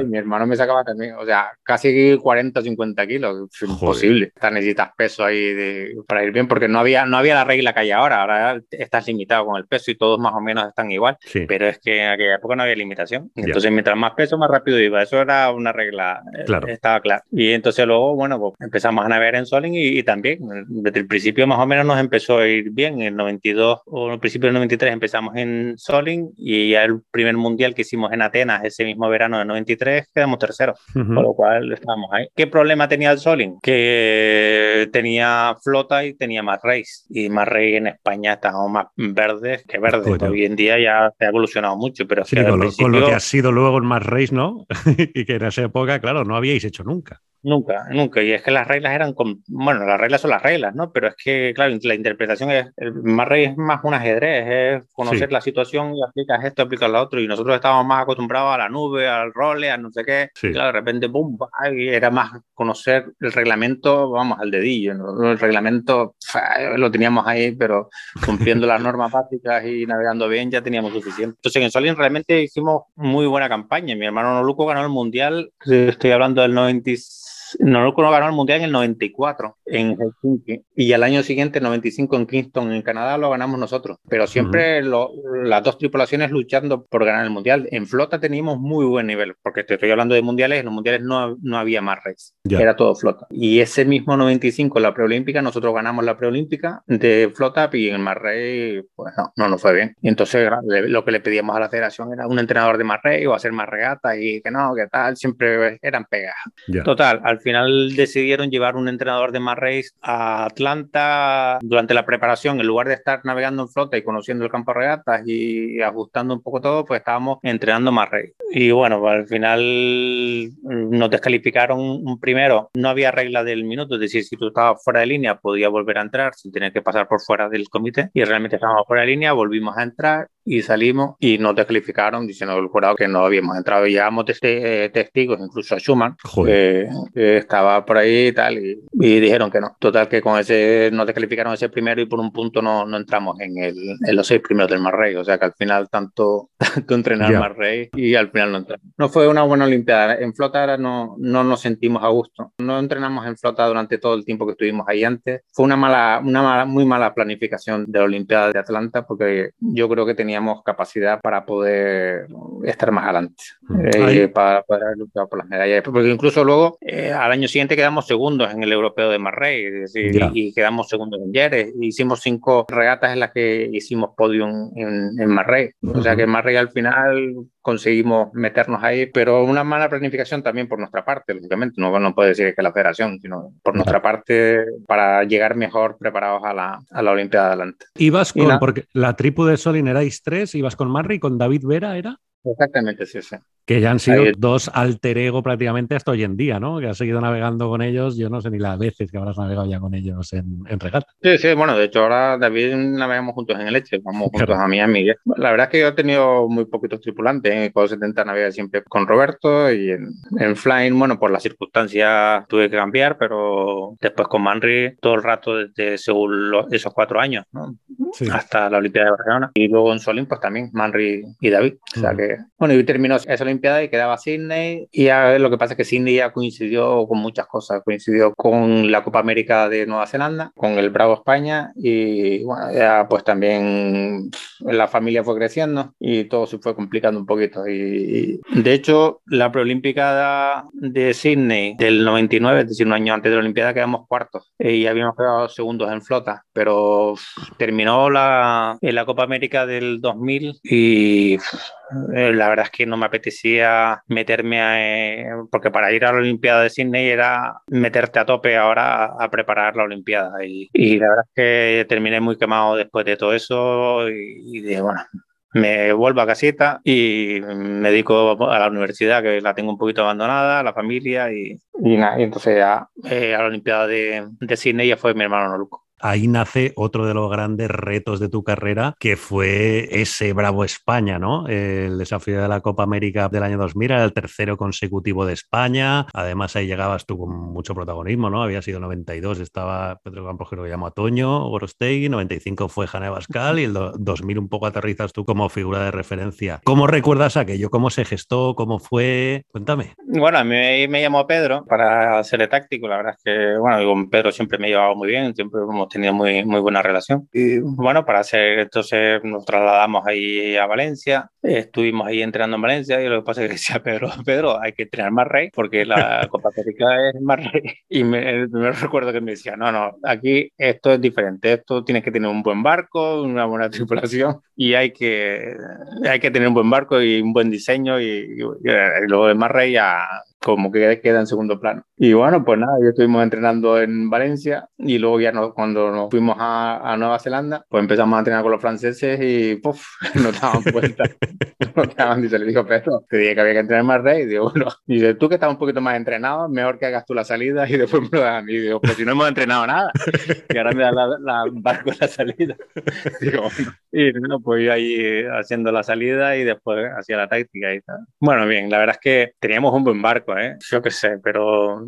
Y mi hermano me sacaba también, o sea, casi 40 50 kilos. imposible. Necesitas peso ahí para ir bien, porque no había, no había la regla que hay ahora. Ahora estás limitado con el peso y todos más o menos están igual. Pero es que en aquella época no había limitación. Entonces, mientras más peso, más rápido iba. Eso era una regla eh, claro. estaba claro. Y entonces luego, bueno, pues empezamos a navegar en Soling y, también desde el principio más o menos nos empezó a ir bien. En el 92 o en el principio del 93 empezamos en Soling y ya el primer mundial que hicimos en Atenas ese mismo verano del 93 quedamos terceros, con lo cual estábamos ahí. ¿Qué problema tenía el Soling? Que tenía flota y tenía más race y más race en España estábamos más verdes que verdes. Hoy en día ya se ha evolucionado mucho, pero con, lo, que ha sido luego en más race, ¿no? <laughs> y que en esa época claro, no habíais hecho nunca. Nunca, nunca. Y es que las reglas eran, con, bueno, las reglas son las reglas, ¿no? Pero es que, claro, la interpretación es, más rey es más un ajedrez, es conocer la situación y aplicas esto, aplicas lo otro. Y nosotros estábamos más acostumbrados a la nube, al role, a no sé qué. claro, de repente, ¡pum! Y era más conocer el reglamento, vamos, al dedillo. El reglamento lo teníamos ahí, pero cumpliendo las <laughs> normas básicas y navegando bien ya teníamos suficiente. Entonces, en Solin realmente hicimos muy buena campaña. Mi hermano Noluco ganó el mundial, estoy hablando del 96 no ganó el mundial en el 94 en Helsinki y al año siguiente, el 95 en Kingston, en Canadá, lo ganamos nosotros. Pero siempre las dos tripulaciones luchando por ganar el mundial. En flota teníamos muy buen nivel, porque te estoy hablando de mundiales, en los mundiales no, no había más race, era todo flota. Y ese mismo 95, la preolímpica, nosotros ganamos la preolímpica de flota y en el más pues no, no nos fue bien. Y entonces lo que le pedíamos a la federación era un entrenador de más o hacer más regata y que no, que tal, siempre eran pegas. Total, al final decidieron llevar un entrenador de race a Atlanta durante la preparación, en lugar de estar navegando en flota y conociendo el campo de regatas y ajustando un poco todo, pues estábamos entrenando race. Y bueno, al final nos descalificaron primero, no había regla del minuto, es decir, si tú estabas fuera de línea podías volver a entrar sin tener que pasar por fuera del comité. Y realmente estábamos fuera de línea, volvimos a entrar y salimos y nos descalificaron diciendo el jurado que no habíamos entrado. Y llevamos eh, testigos, incluso a Schumann, que, estaba por ahí y tal, y, dijeron que no. Total, que con ese nos descalificaron ese primero y por un punto no, no entramos en, el, en los seis primeros del Mar Rey. O sea que al final tanto, <laughs> tanto entrenar Mar Rey y al final no entramos. No fue una buena Olimpiada. En flota no, no nos sentimos a gusto. No entrenamos en flota durante todo el tiempo que estuvimos ahí antes. Fue una mala, una mala, muy mala planificación de la Olimpiada de Atlanta porque yo creo que tenía teníamos capacidad para poder estar más adelante, eh, para poder luchar por las medallas. Porque incluso luego, eh, al año siguiente quedamos segundos en el europeo de Marrey y, quedamos segundos en Jerez. Hicimos cinco regatas en las que hicimos podium en, en Marrey. O sea que Marrey al final conseguimos meternos ahí, pero una mala planificación también por nuestra parte, lógicamente, no, no puede decir que la federación, sino por nuestra parte para llegar mejor preparados a la, a la Olimpiada adelante. Ibas con, porque la tripu de Solin erais tres, ibas con Marri, con David Vera, ¿era? Exactamente, sí, sí. Que ya han sido dos alter ego prácticamente hasta hoy en día, ¿no? Que has seguido navegando con ellos, yo no sé ni las veces que habrás navegado ya con ellos en, en regata. Sí, sí, bueno, de hecho ahora David navegamos juntos en el Eche, vamos <laughs> juntos a Miami. La verdad es que yo he tenido muy poquitos tripulantes, en el 70 navegué siempre con Roberto y en, en Flying, bueno, por las circunstancias tuve que cambiar, pero después con Manry todo el rato desde según esos cuatro años, ¿no? Hasta la Olimpiada de Barcelona. Y luego en Solín, pues también Manry y David. O sea que bueno, y terminó esa Olimpiada y quedaba Sydney. Y ya, lo que pasa es que Sydney ya coincidió con muchas cosas. Coincidió con la Copa América de Nueva Zelanda, con el Bravo España. Y bueno, ya pues también la familia fue creciendo y todo se fue complicando un poquito. Y, de hecho, la preolímpica de Sydney del 99, es decir, un año antes de la Olimpiada, quedamos cuartos. Y habíamos quedado segundos en flota. Pero terminó la, en la Copa América del 2000 y eh, la verdad es que no me apetecía meterme a, eh, porque para ir a la Olimpiada de Sydney era meterte a tope ahora a, preparar la Olimpiada. Y, la verdad es que terminé muy quemado después de todo eso y, dije, bueno, me vuelvo a casita y me dedico a la universidad que la tengo un poquito abandonada, la familia y, y, nada, y entonces ya eh, a la Olimpiada de, de Sydney ya fue mi hermano Noluco ahí nace otro de los grandes retos de tu carrera, que fue ese Bravo España, ¿no? El desafío de la Copa América del año 2000, era el tercero consecutivo de España. Además, ahí llegabas tú con mucho protagonismo, ¿no? Había sido 92, estaba Pedro Campos, que lo llamó Toño, Gorostegui, 95 fue Jane Bascal y el 2000 un poco aterrizas tú como figura de referencia. ¿Cómo recuerdas aquello? ¿Cómo se gestó? ¿Cómo fue? Cuéntame. Bueno, a mí me llamó Pedro para ser táctico. La verdad es que, bueno, con Pedro siempre me he llevado muy bien, siempre hemos tenido muy, muy buena relación. Y bueno, para hacer, entonces nos trasladamos ahí a Valencia, estuvimos ahí entrenando en Valencia y lo que pasa es que decía <laughs> Pedro, Pedro, hay que entrenar más rey porque la <laughs> Copa América es más rey. Y me, el primer recuerdo que me decía, no, no, aquí esto es diferente, esto tienes que tener un buen barco, una buena tripulación y hay que, hay que tener un buen barco y un buen diseño y, y, y luego de más rey ya como que queda en segundo plano. Y bueno, pues nada, yo estuvimos entrenando en Valencia y luego ya no, cuando nos fuimos a, a, Nueva Zelanda, pues empezamos a entrenar con los franceses y puff, <laughs> nos daban cuenta. <laughs> nos daban, y se le dijo, Pedro, te dije que había que entrenar más rey. Y digo, bueno, y dice, tú que estás un poquito más entrenado, mejor que hagas tú la salida y después me lo mí. Y digo, pues si no hemos entrenado nada, y ahora me da la, la barco la salida. <laughs> digo, bueno. Y bueno, pues yo ahí haciendo la salida y después hacía la táctica y tal. Bueno, bien, la verdad es que teníamos un buen barco ¿eh? Yo qué sé, pero,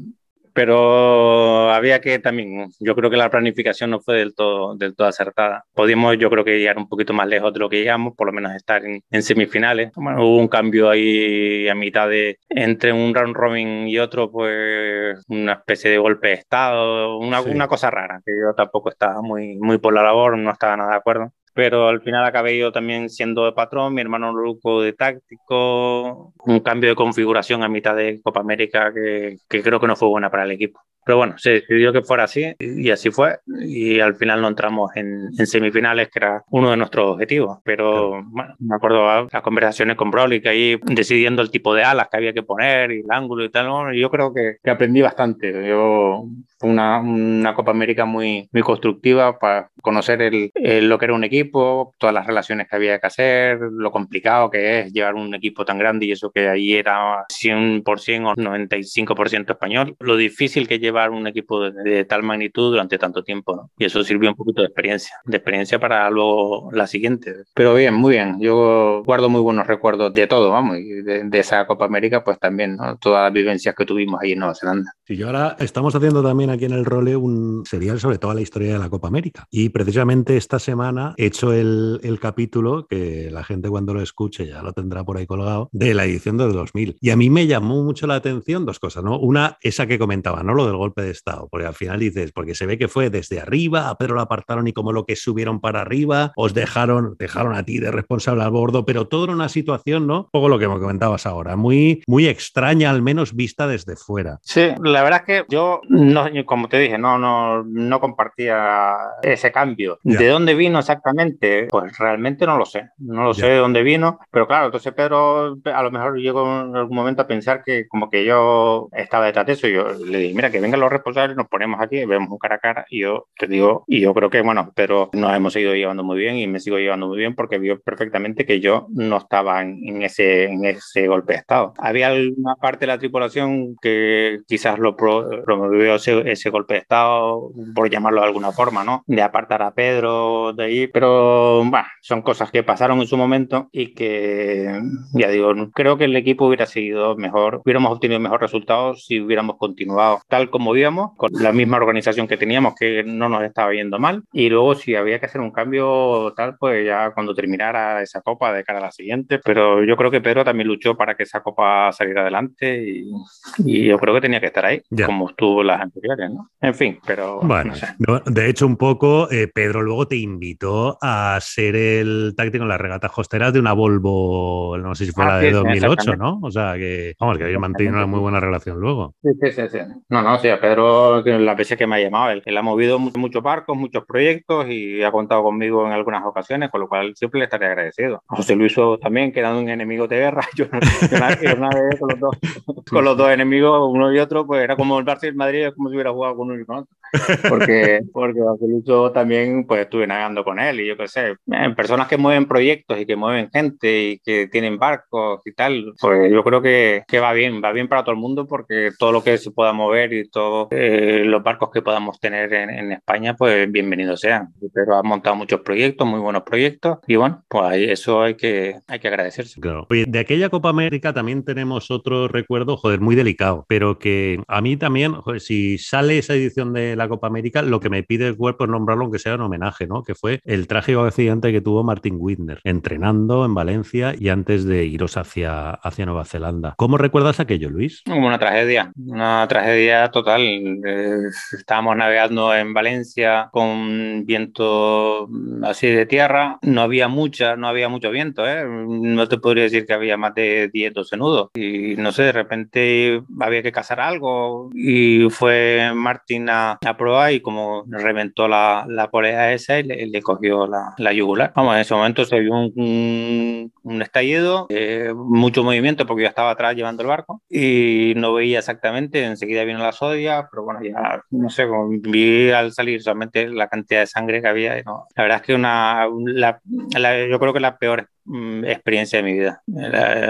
pero había que también, yo creo que la planificación no fue del todo, del todo acertada. Podíamos, yo creo que llegar un poquito más lejos de lo que llegamos, por lo menos estar en, semifinales. hubo un cambio ahí a mitad de, entre un round robin y otro, pues una especie de golpe de estado, una, una cosa rara, que yo tampoco estaba muy, muy por la labor, no estaba nada de acuerdo pero al final acabé yo también siendo de patrón, mi hermano Luco de táctico, un cambio de configuración a mitad de Copa América que, que creo que no fue buena para el equipo. Pero bueno, se decidió que fuera así y así fue. Y al final no entramos en, en semifinales, que era uno de nuestros objetivos. Pero bueno, me acuerdo las conversaciones con Broly, que ahí decidiendo el tipo de alas que había que poner y el ángulo y tal. Bueno, yo creo que, que, aprendí bastante. Yo, fue una, una, Copa América muy, muy constructiva para conocer el, lo que era un equipo, todas las relaciones que había que hacer, lo complicado que es llevar un equipo tan grande y eso que ahí era 100% o 95% español. Lo difícil que lleva llevar un equipo de, tal magnitud durante tanto tiempo, ¿no? Y eso sirvió un poquito de experiencia, de experiencia para luego la siguiente. Pero bien, muy bien. Yo guardo muy buenos recuerdos de todo, vamos, y de, esa Copa América, pues también, ¿no? Todas las vivencias que tuvimos ahí en Nueva Zelanda. Sí, yo ahora estamos haciendo también aquí en el Role un serial sobre toda la historia de la Copa América. Y precisamente esta semana he hecho el, el capítulo, que la gente cuando lo escuche ya lo tendrá por ahí colgado, de la edición del 2000. Y a mí me llamó mucho la atención dos cosas, ¿no? Una, esa que comentaba, ¿no? Lo del golpe de Estado? Porque al final dices, porque se ve que fue desde arriba, a Pedro lo apartaron y como lo que subieron para arriba, os dejaron, dejaron a ti de responsable al bordo, pero todo era una situación, ¿no? Un poco lo que me comentabas ahora, muy, muy extraña, al menos vista desde fuera. Sí, la verdad es que yo, no, como te dije, no, no, no compartía ese cambio. ¿De dónde vino exactamente? Pues realmente no lo sé. No lo sé de dónde vino, pero claro, entonces Pedro a lo mejor llegó en algún momento a pensar que como que yo estaba detrás de eso. Y yo le dije, mira, que vengan los responsables, nos ponemos aquí, vemos un cara a cara. Y yo te digo, y yo creo que, bueno, pero nos hemos ido llevando muy bien y me sigo llevando muy bien porque vio perfectamente que yo no estaba en, ese, en ese golpe de Estado. Había alguna parte de la tripulación que quizás lo promovió ese, ese golpe de Estado, por llamarlo de alguna forma, ¿no? De apartar a Pedro de ahí, pero bueno, son cosas que pasaron en su momento y que, ya digo, creo que el equipo hubiera seguido mejor, hubiéramos obtenido mejores resultados si hubiéramos continuado tal como íbamos, con la misma organización que teníamos, que no nos estaba yendo mal, y luego si había que hacer un cambio tal, pues ya cuando terminara esa copa de cara a la siguiente, pero yo creo que Pedro también luchó para que esa copa saliera adelante y, yo creo que tenía que estar ahí, como estuvo las anteriores, ¿no? En fin, pero... Bueno, de hecho un poco eh, Pedro luego te invitó a ser el táctico en las regatas costeras de una Volvo, no sé si fue la de 2008, ¿no? O sea, que vamos, que había mantenido una muy buena relación luego. Sí, sí, sí. No, no, sí, a Pedro, la veces que me ha llamado, él, él ha movido muchos barcos, muchos proyectos y ha contado conmigo en algunas ocasiones, con lo cual siempre le estaré agradecido. José Luis también, quedando un enemigo de guerra, <laughs> yo, una, vez con los, dos, <laughs> con los dos enemigos, uno y otro, pues era como el Barça y el Madrid, es como si hubiera jugado con uno y con otro. Porque, <laughs> porque Luis también, pues estuve navegando con él y yo qué sé, en personas que mueven proyectos y que mueven gente y que tienen barcos y tal, pues yo creo que, que va bien, va bien para todo el mundo porque todo lo que se pueda mover y todos eh, los barcos que podamos tener en, en, España, pues bienvenidos sean. Pero ha montado muchos proyectos, muy buenos proyectos y bueno, pues eso hay que, hay que agradecerse. Claro. Oye, de aquella Copa América también tenemos otro recuerdo, joder, muy delicado, pero que a mí también, joder, si sale esa edición de la Copa América, lo que me pide el cuerpo es nombrarlo aunque sea en homenaje, ¿no? Que fue el trágico accidente que tuvo Martin Whitner entrenando en Valencia y antes de iros hacia, hacia Nueva Zelanda. ¿Cómo recuerdas aquello, Luis? Como una tragedia, una tragedia total. Eh, estábamos navegando en Valencia con viento así de tierra, no había mucha, no había mucho viento, ¿eh? no te podría decir que había más de 10, 12 nudos y no sé, de repente había que cazar algo y fue Martín a, a probar y como reventó la, la polea esa y le, cogió la, la, yugular. Vamos, en ese momento se vio un, un, estallido, eh, mucho movimiento porque yo estaba atrás llevando el barco y no veía exactamente, enseguida vino la sodia, pero bueno, ya no sé, vi al salir solamente la cantidad de sangre que había. no. La verdad es que una, la, yo creo que la peor mm, experiencia de mi vida.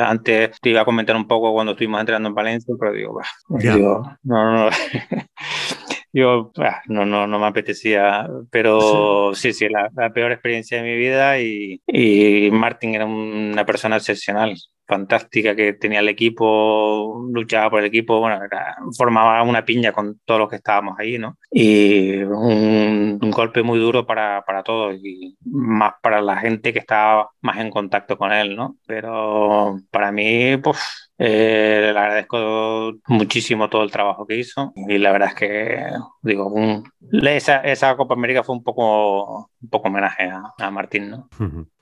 Antes te iba a comentar un poco cuando estuvimos entrenando en Valencia, pero digo, digo no, no. <laughs> Yo, no, no, no me apetecía, pero sí, sí, la, peor experiencia de mi vida y, y Martin era una persona excepcional fantástica que tenía el equipo, luchaba por el equipo, bueno, formaba una piña con todos los que estábamos ahí, ¿no? Y un, golpe muy duro para, para, todos y más para la gente que estaba más en contacto con él, ¿no? Pero para mí, pues, eh, le agradezco muchísimo todo el trabajo que hizo y la verdad es que, digo, esa, esa Copa América fue un poco, un poco homenaje a, Martín, ¿no?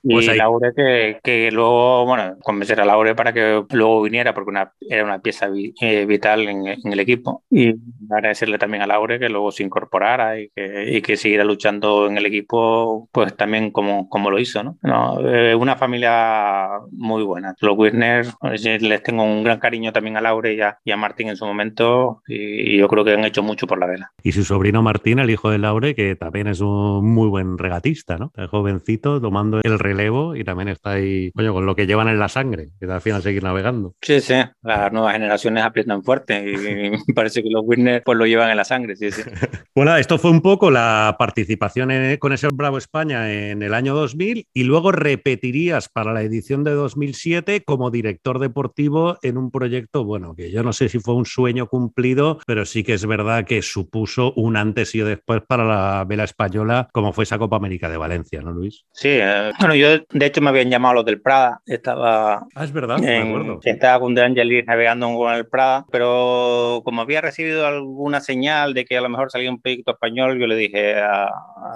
Y pues Laure que, que, luego, bueno, convencer a Laure para que luego viniera porque una, era una pieza eh, vital en, en, el equipo. Y agradecerle también a Laure que luego se incorporara y que, y que siguiera luchando en el equipo, pues también como, como lo hizo, ¿no? no eh, una familia muy buena. Los Wirner, les tengo un gran cariño también a Laure y a, y a Martín en su momento y, yo creo que han hecho mucho por la vela. Y su sobrino Martín, el hijo de Laure, que también es un muy buen regatista, ¿no? El jovencito tomando el relevo y también está ahí, coño, con lo que llevan en la sangre, que al final seguir navegando. Sí, sí, las nuevas generaciones aprietan fuerte y <laughs> parece que los Wirner pues lo llevan en la sangre, sí, sí. <laughs> bueno, esto fue un poco la participación con ese Bravo España en el año 2000 y luego repetirías para la edición de 2007 como director deportivo en un proyecto, bueno, que yo no sé si fue un sueño cumplido, pero sí que es verdad que supuso un antes y después para la vela española, como fue esa Copa América de Valencia, ¿no, Luis? Sí, eh, bueno, yo de hecho me habían llamado los del Prada, estaba... Ah, es verdad, me acuerdo. Estaba con De Angelis navegando con el Prada, pero como había recibido alguna señal de que a lo mejor salía un proyecto español, yo le dije a,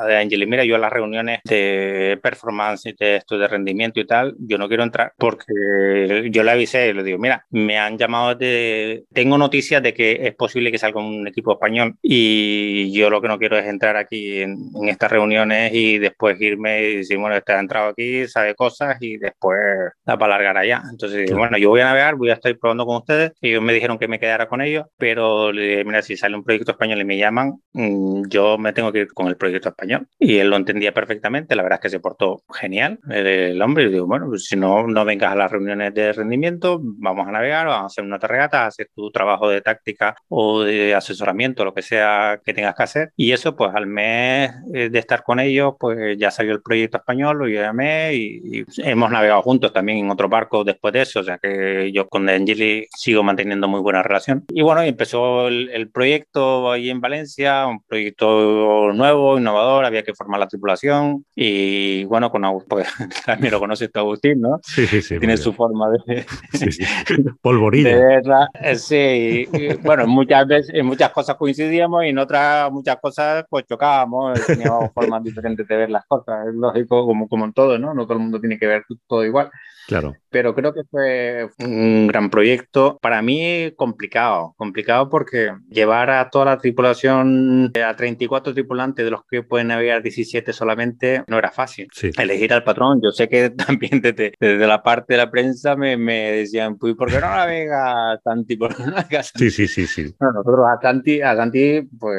De Angelis, mira, yo a las reuniones de performance y de esto de rendimiento y tal, yo no quiero entrar porque yo le avisé, le digo, mira, me han llamado de... Tengo noticias de que es posible que salga un equipo español y yo lo que no quiero es entrar aquí en, en estas reuniones y después irme y decir, bueno, ha entrado aquí, sabe cosas y después da para largar allá. Entonces, bueno, yo voy a navegar, voy a estar probando con ustedes. Y ellos me dijeron que me quedara con ellos, pero mira, si sale un proyecto español y me llaman, mm, yo me tengo que ir con el proyecto español. Y él lo entendía perfectamente, la verdad es que se portó genial el, hombre. Y digo, bueno, pues si no, no vengas a las reuniones de rendimiento, vamos a navegar, vamos a hacer una regata, hacer tu trabajo de táctica o de asesoramiento, lo que sea que tengas que hacer. Y eso, pues al mes eh, de estar con ellos, pues ya salió el proyecto español, lo llamé y, hemos navegado juntos también en otro barco después de eso, o sea que yo con De sigo manteniendo muy buena relación. Y bueno, empezó el, proyecto ahí en Valencia, un proyecto nuevo, innovador, había que formar la tripulación y bueno, con Agustín, pues <laughs> también lo conoces tú Agustín, ¿no? Sí, sí, sí. Tiene su forma de... Sí, sí. <laughs> <laughs> Polvorilla. Eh, sí, bueno, muchas veces, en muchas cosas coincidíamos y en otras muchas cosas pues chocábamos, teníamos formas diferentes de ver las cosas, es lógico, como, como en todo, ¿no? No todo el mundo tiene que ver todo igual. Claro. Pero creo que fue un gran proyecto. Para mí complicado, complicado porque llevar a toda la tripulación, a 34 tripulantes de los que pueden navegar 17 solamente, no era fácil. Elegir al patrón, yo sé que <laughs> también desde, desde la parte de la prensa me, me decían, pues, ¿por qué no navega Santi? ¿Por qué no Sí, sí, sí, sí. nosotros a Santi, a Santi, pues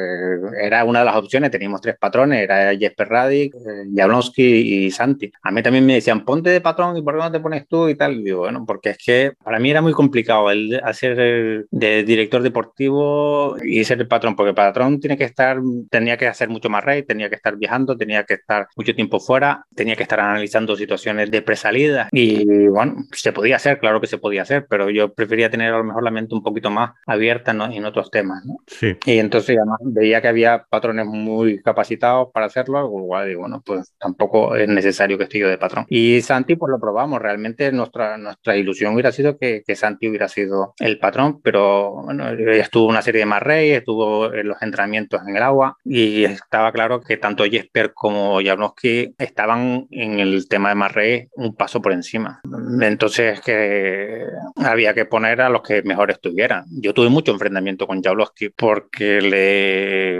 era una de las opciones, teníamos tres patrones, era Jesper Radic, eh, Jablonski y Santi. A mí también me decían, ponte de patrón y ¿por qué no te pones tú y tal? digo, bueno, porque es que para mí era muy complicado el hacer de director deportivo y ser el patrón, porque el patrón tiene que estar, tenía que hacer mucho más rey, tenía que estar viajando, tenía que estar mucho tiempo fuera, tenía que estar analizando situaciones de presalida y bueno, se podía hacer, claro que se podía hacer, pero yo prefería tener a lo mejor la mente un poquito más abierta en otros temas, ¿no? Sí. Y entonces además veía que había patrones muy capacitados para hacerlo, igual digo, bueno, pues tampoco es necesario que esté yo de patrón. Y Santi, pues lo probamos, realmente nuestra, nuestra ilusión hubiera sido que, que Santi hubiera sido el patrón, pero bueno, estuvo una serie de más reyes, estuvo en los entrenamientos en el agua y estaba claro que tanto Jesper como Jablonski estaban en el tema de más reyes un paso por encima. Entonces que había que poner a los que mejor estuvieran. Yo tuve mucho enfrentamiento con Jablonski porque le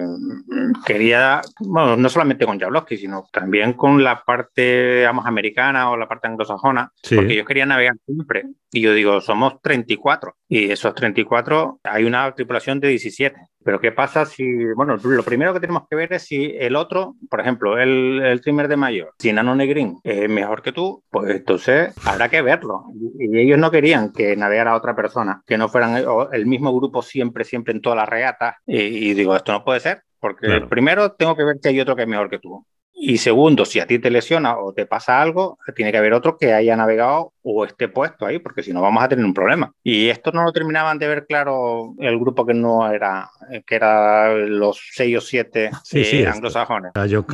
quería, bueno, no solamente con Jablonski, sino también con la parte, digamos, americana o la parte anglosajona, porque ellos querían navegar siempre. Y yo digo, somos 34 y esos 34 hay una tripulación de 17. Pero ¿qué pasa si, bueno, lo primero que tenemos que ver es si el otro, por ejemplo, el, el trimmer de mayor, si Nano Negrín es mejor que tú, pues entonces habrá que verlo. Y ellos no querían que navegara otra persona, que no fueran el mismo grupo siempre, siempre en todas las regatas. Y, digo, esto no puede ser, porque primero tengo que ver que hay otro que es mejor que tú. Y segundo, si a ti te lesiona o te pasa algo, tiene que haber otro que haya navegado o esté puesto ahí, porque si no vamos a tener un problema. Y esto no lo terminaban de ver claro el grupo que no era, que era los seis o siete sí, sí, eh, anglosajones. Yo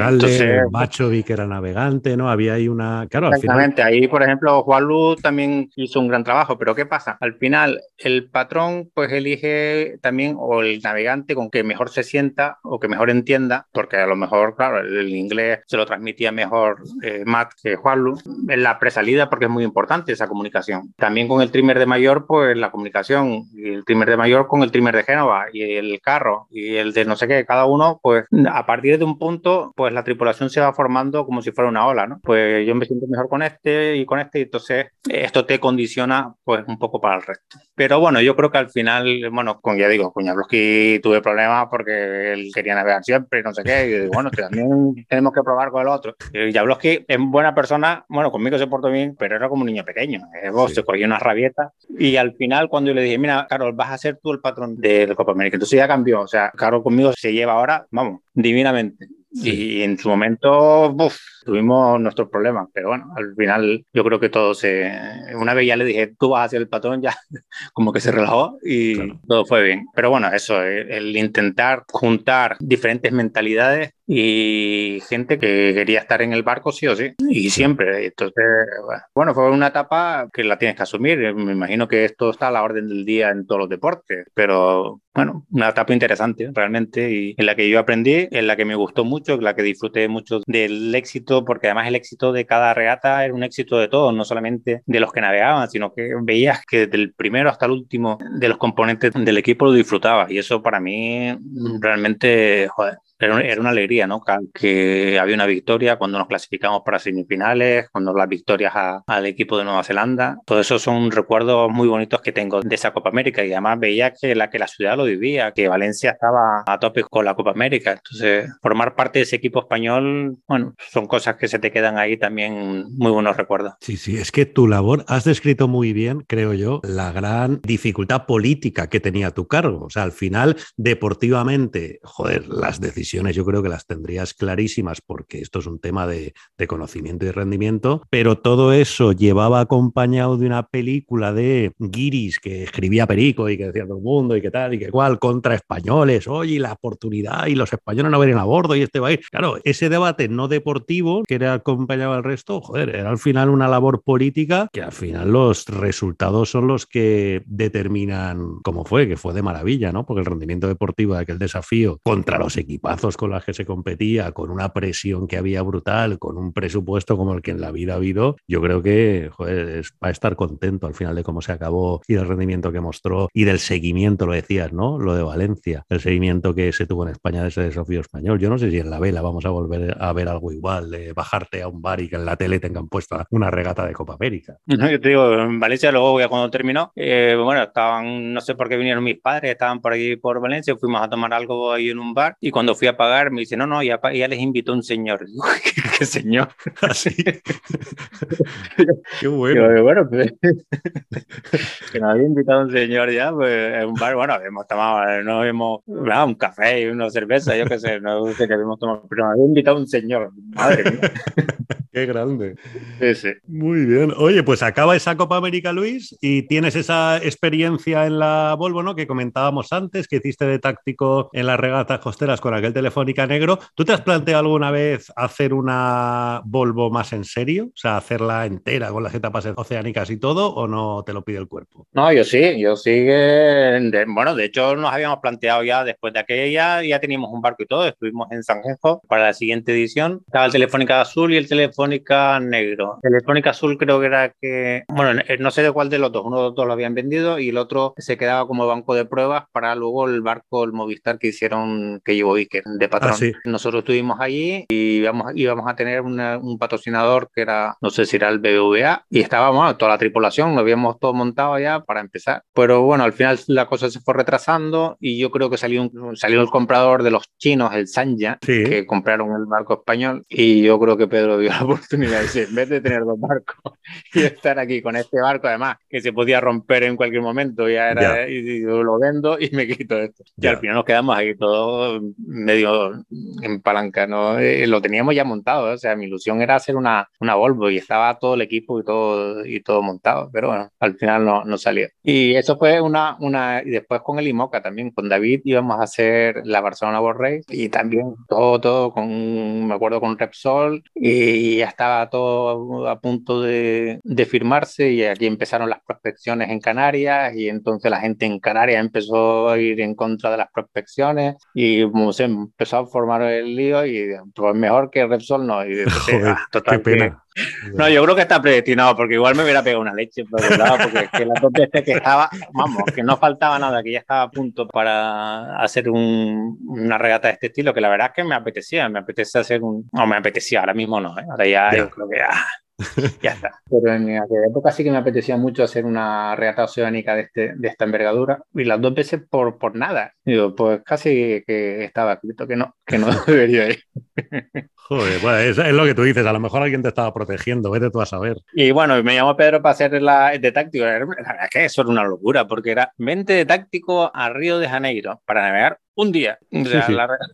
Macho vi que era navegante, ¿no? Había ahí una... Claro, exactamente, ahí por ejemplo Juan Luz también hizo un gran trabajo, pero ¿qué pasa? Al final el patrón pues elige también o el navegante con que mejor se sienta o que mejor entienda, porque a lo mejor, claro, el, inglés se lo transmitía mejor eh, Matt que Juan Luz. En la presalida porque es muy importante esa comunicación. También con el trimmer de mayor, pues la comunicación, y el trimmer de mayor con el trimmer de Génova, y el carro, y el de no sé qué, cada uno, pues a partir de un punto, pues la tripulación se va formando como si fuera una ola, ¿no? Pues yo me siento mejor con este y con este, y entonces esto te condiciona pues un poco para el resto. Pero bueno, yo creo que al final, bueno, con ya digo, con Jablowski tuve problemas porque él quería navegar siempre, no sé qué, y bueno, también tenemos que probar con el otro. Jablowski es buena persona, bueno, conmigo se portó bien, pero era como un niño pequeño pequeño. Vos se cogió una rabieta. Y al final, cuando yo le dije, mira, Carol, vas a ser tú el patrón de la Copa América. Entonces ya cambió. O sea, Carol conmigo se lleva ahora, vamos, divinamente. Y en su momento tuvimos nuestros problemas, pero bueno, al final yo creo que todo se... Una vez ya le dije, tú vas a ser el patrón, ya <laughs> como que se relajó y todo fue bien. Pero bueno, eso, el intentar juntar diferentes mentalidades y gente que quería estar en el barco sí o sí, y siempre. Entonces, bueno, fue una etapa que la tienes que asumir. Me imagino que esto está a la orden del día en todos los deportes, pero bueno, una etapa interesante realmente y en la que yo aprendí, en la que me gustó mucho, en la que disfruté mucho del éxito, porque además el éxito de cada regata era un éxito de todos, no solamente de los que navegaban, sino que veías que del primero hasta el último de los componentes del equipo lo disfrutabas. Y eso para mí realmente, joder, era, una alegría, ¿no? Que había una victoria cuando nos clasificamos para semifinales, cuando las victorias al equipo de Nueva Zelanda. Todo eso son recuerdos muy bonitos que tengo de esa Copa América y además veía que la, que la ciudad lo vivía, que Valencia estaba a tope con la Copa América. Entonces, formar parte de ese equipo español, bueno, son cosas que se te quedan ahí también muy buenos recuerdos. Sí, sí, es que tu labor, has descrito muy bien, creo yo, la gran dificultad política que tenía tu cargo. O sea, al final, deportivamente, joder, las decisiones yo creo que las tendrías clarísimas porque esto es un tema de, conocimiento y rendimiento, pero todo eso llevaba acompañado de una película de guiris que escribía Perico y que decía todo el mundo y que tal y que cual contra españoles, oye, la oportunidad y los españoles no vienen a bordo y este ir. Claro, ese debate no deportivo que era acompañado al resto, joder, era al final una labor política que al final los resultados son los que determinan cómo fue, que fue de maravilla, ¿no? Porque el rendimiento deportivo de aquel desafío contra los con las que se competía, con una presión que había brutal, con un presupuesto como el que en la vida ha habido, yo creo que joder, va a estar contento al final de cómo se acabó y del rendimiento que mostró y del seguimiento, lo decías, ¿no? Lo de Valencia, el seguimiento que se tuvo en España de ese desafío español. Yo no sé si en la vela vamos a volver a ver algo igual, de bajarte a un bar y que en la tele tengan puesta una regata de Copa América. No, yo te digo, en Valencia luego ya cuando terminó, eh, bueno, estaban, no sé por qué vinieron mis padres, estaban por ahí por Valencia, fuimos a tomar algo ahí en un bar y cuando fui a pagar, me dice, no, no, ya, ya les invitó un señor. <laughs> ¿Qué, señor? Así. <laughs> Qué bueno. bueno pues, <laughs> que nos había invitado un señor ya, pues, en un bar, bueno, hemos tomado, no hemos, un café y una cerveza, yo qué sé, no sé qué habíamos tomado, pero nos había invitado un señor. Madre mía. Qué grande. Sí. Muy bien. Oye, pues acaba esa Copa América, Luis, y tienes esa experiencia en la Volvo, ¿no? Que comentábamos antes, que hiciste de táctico en las regatas costeras con aquel Telefónica Negro. ¿Tú te has planteado alguna vez hacer una Volvo más en serio? O sea, hacerla entera con las etapas oceánicas y todo, o no te lo pide el cuerpo? No, yo sí, yo sí Bueno, de hecho, nos habíamos planteado ya después de aquella, ya teníamos un barco y todo, estuvimos en San Genjo para la siguiente edición. Estaba el Telefónica Azul y el Telefónica negro. Telefónica azul creo que era que, bueno, eh, no sé de cuál de los dos, uno de los dos lo habían vendido y el otro se quedaba como banco de pruebas para luego el barco, el Movistar que hicieron, que llevó Iker de patrón. Ah, Nosotros estuvimos allí y íbamos, íbamos a tener un patrocinador que era, no sé si era el BBVA y estábamos, toda la tripulación, lo habíamos todo montado ya para empezar. Pero bueno, al final la cosa se fue retrasando y yo creo que salió, un, salió el comprador de los chinos, el Sanya, que compraron el barco español y yo creo que Pedro vio <laughs> la oportunidad. Dice, en vez de tener dos barcos <laughs> y estar aquí con este barco, además, que se podía romper en cualquier momento, ya era, y, lo vendo y me quito esto. Y al final nos quedamos aquí todos en palanca, ¿no? Eh, lo teníamos ya montado, o sea, mi ilusión era hacer una, una Volvo y estaba todo el equipo y todo, y todo montado, pero bueno, al final no, no salió. Y eso fue una, una, y después con el IMOCA también, con David íbamos a hacer la Barcelona World Race y también todo, todo con, me acuerdo con Repsol y ya estaba todo a punto de, de, firmarse y aquí empezaron las prospecciones en Canarias y entonces la gente en Canarias empezó a ir en contra de las prospecciones y se empezó a formar el lío y pues mejor que Repsol no. Y, Joder, qué pena. No, yo creo que está predestinado, porque igual me hubiera pegado una leche, porque es que la que estaba, vamos, que no faltaba nada, que ya estaba a punto para hacer una regata de este estilo, que la verdad es que me apetecía, me apetecía hacer un, no, me apetecía, ahora mismo no, ¿eh? ahora ya, yo creo que ya, ya está. Pero en aquella época sí que me apetecía mucho hacer una regata oceánica de, este, de esta envergadura y las dos veces por, por nada. Digo, pues casi que estaba escrito que no, que no <laughs> debería ir. Joder, bueno, es, lo que tú dices, a lo mejor alguien te estaba protegiendo, vete tú a saber. Y bueno, me llamó Pedro para hacer la de táctico. La verdad es que eso era una locura, porque era mente de táctico a Río de Janeiro para navegar un día.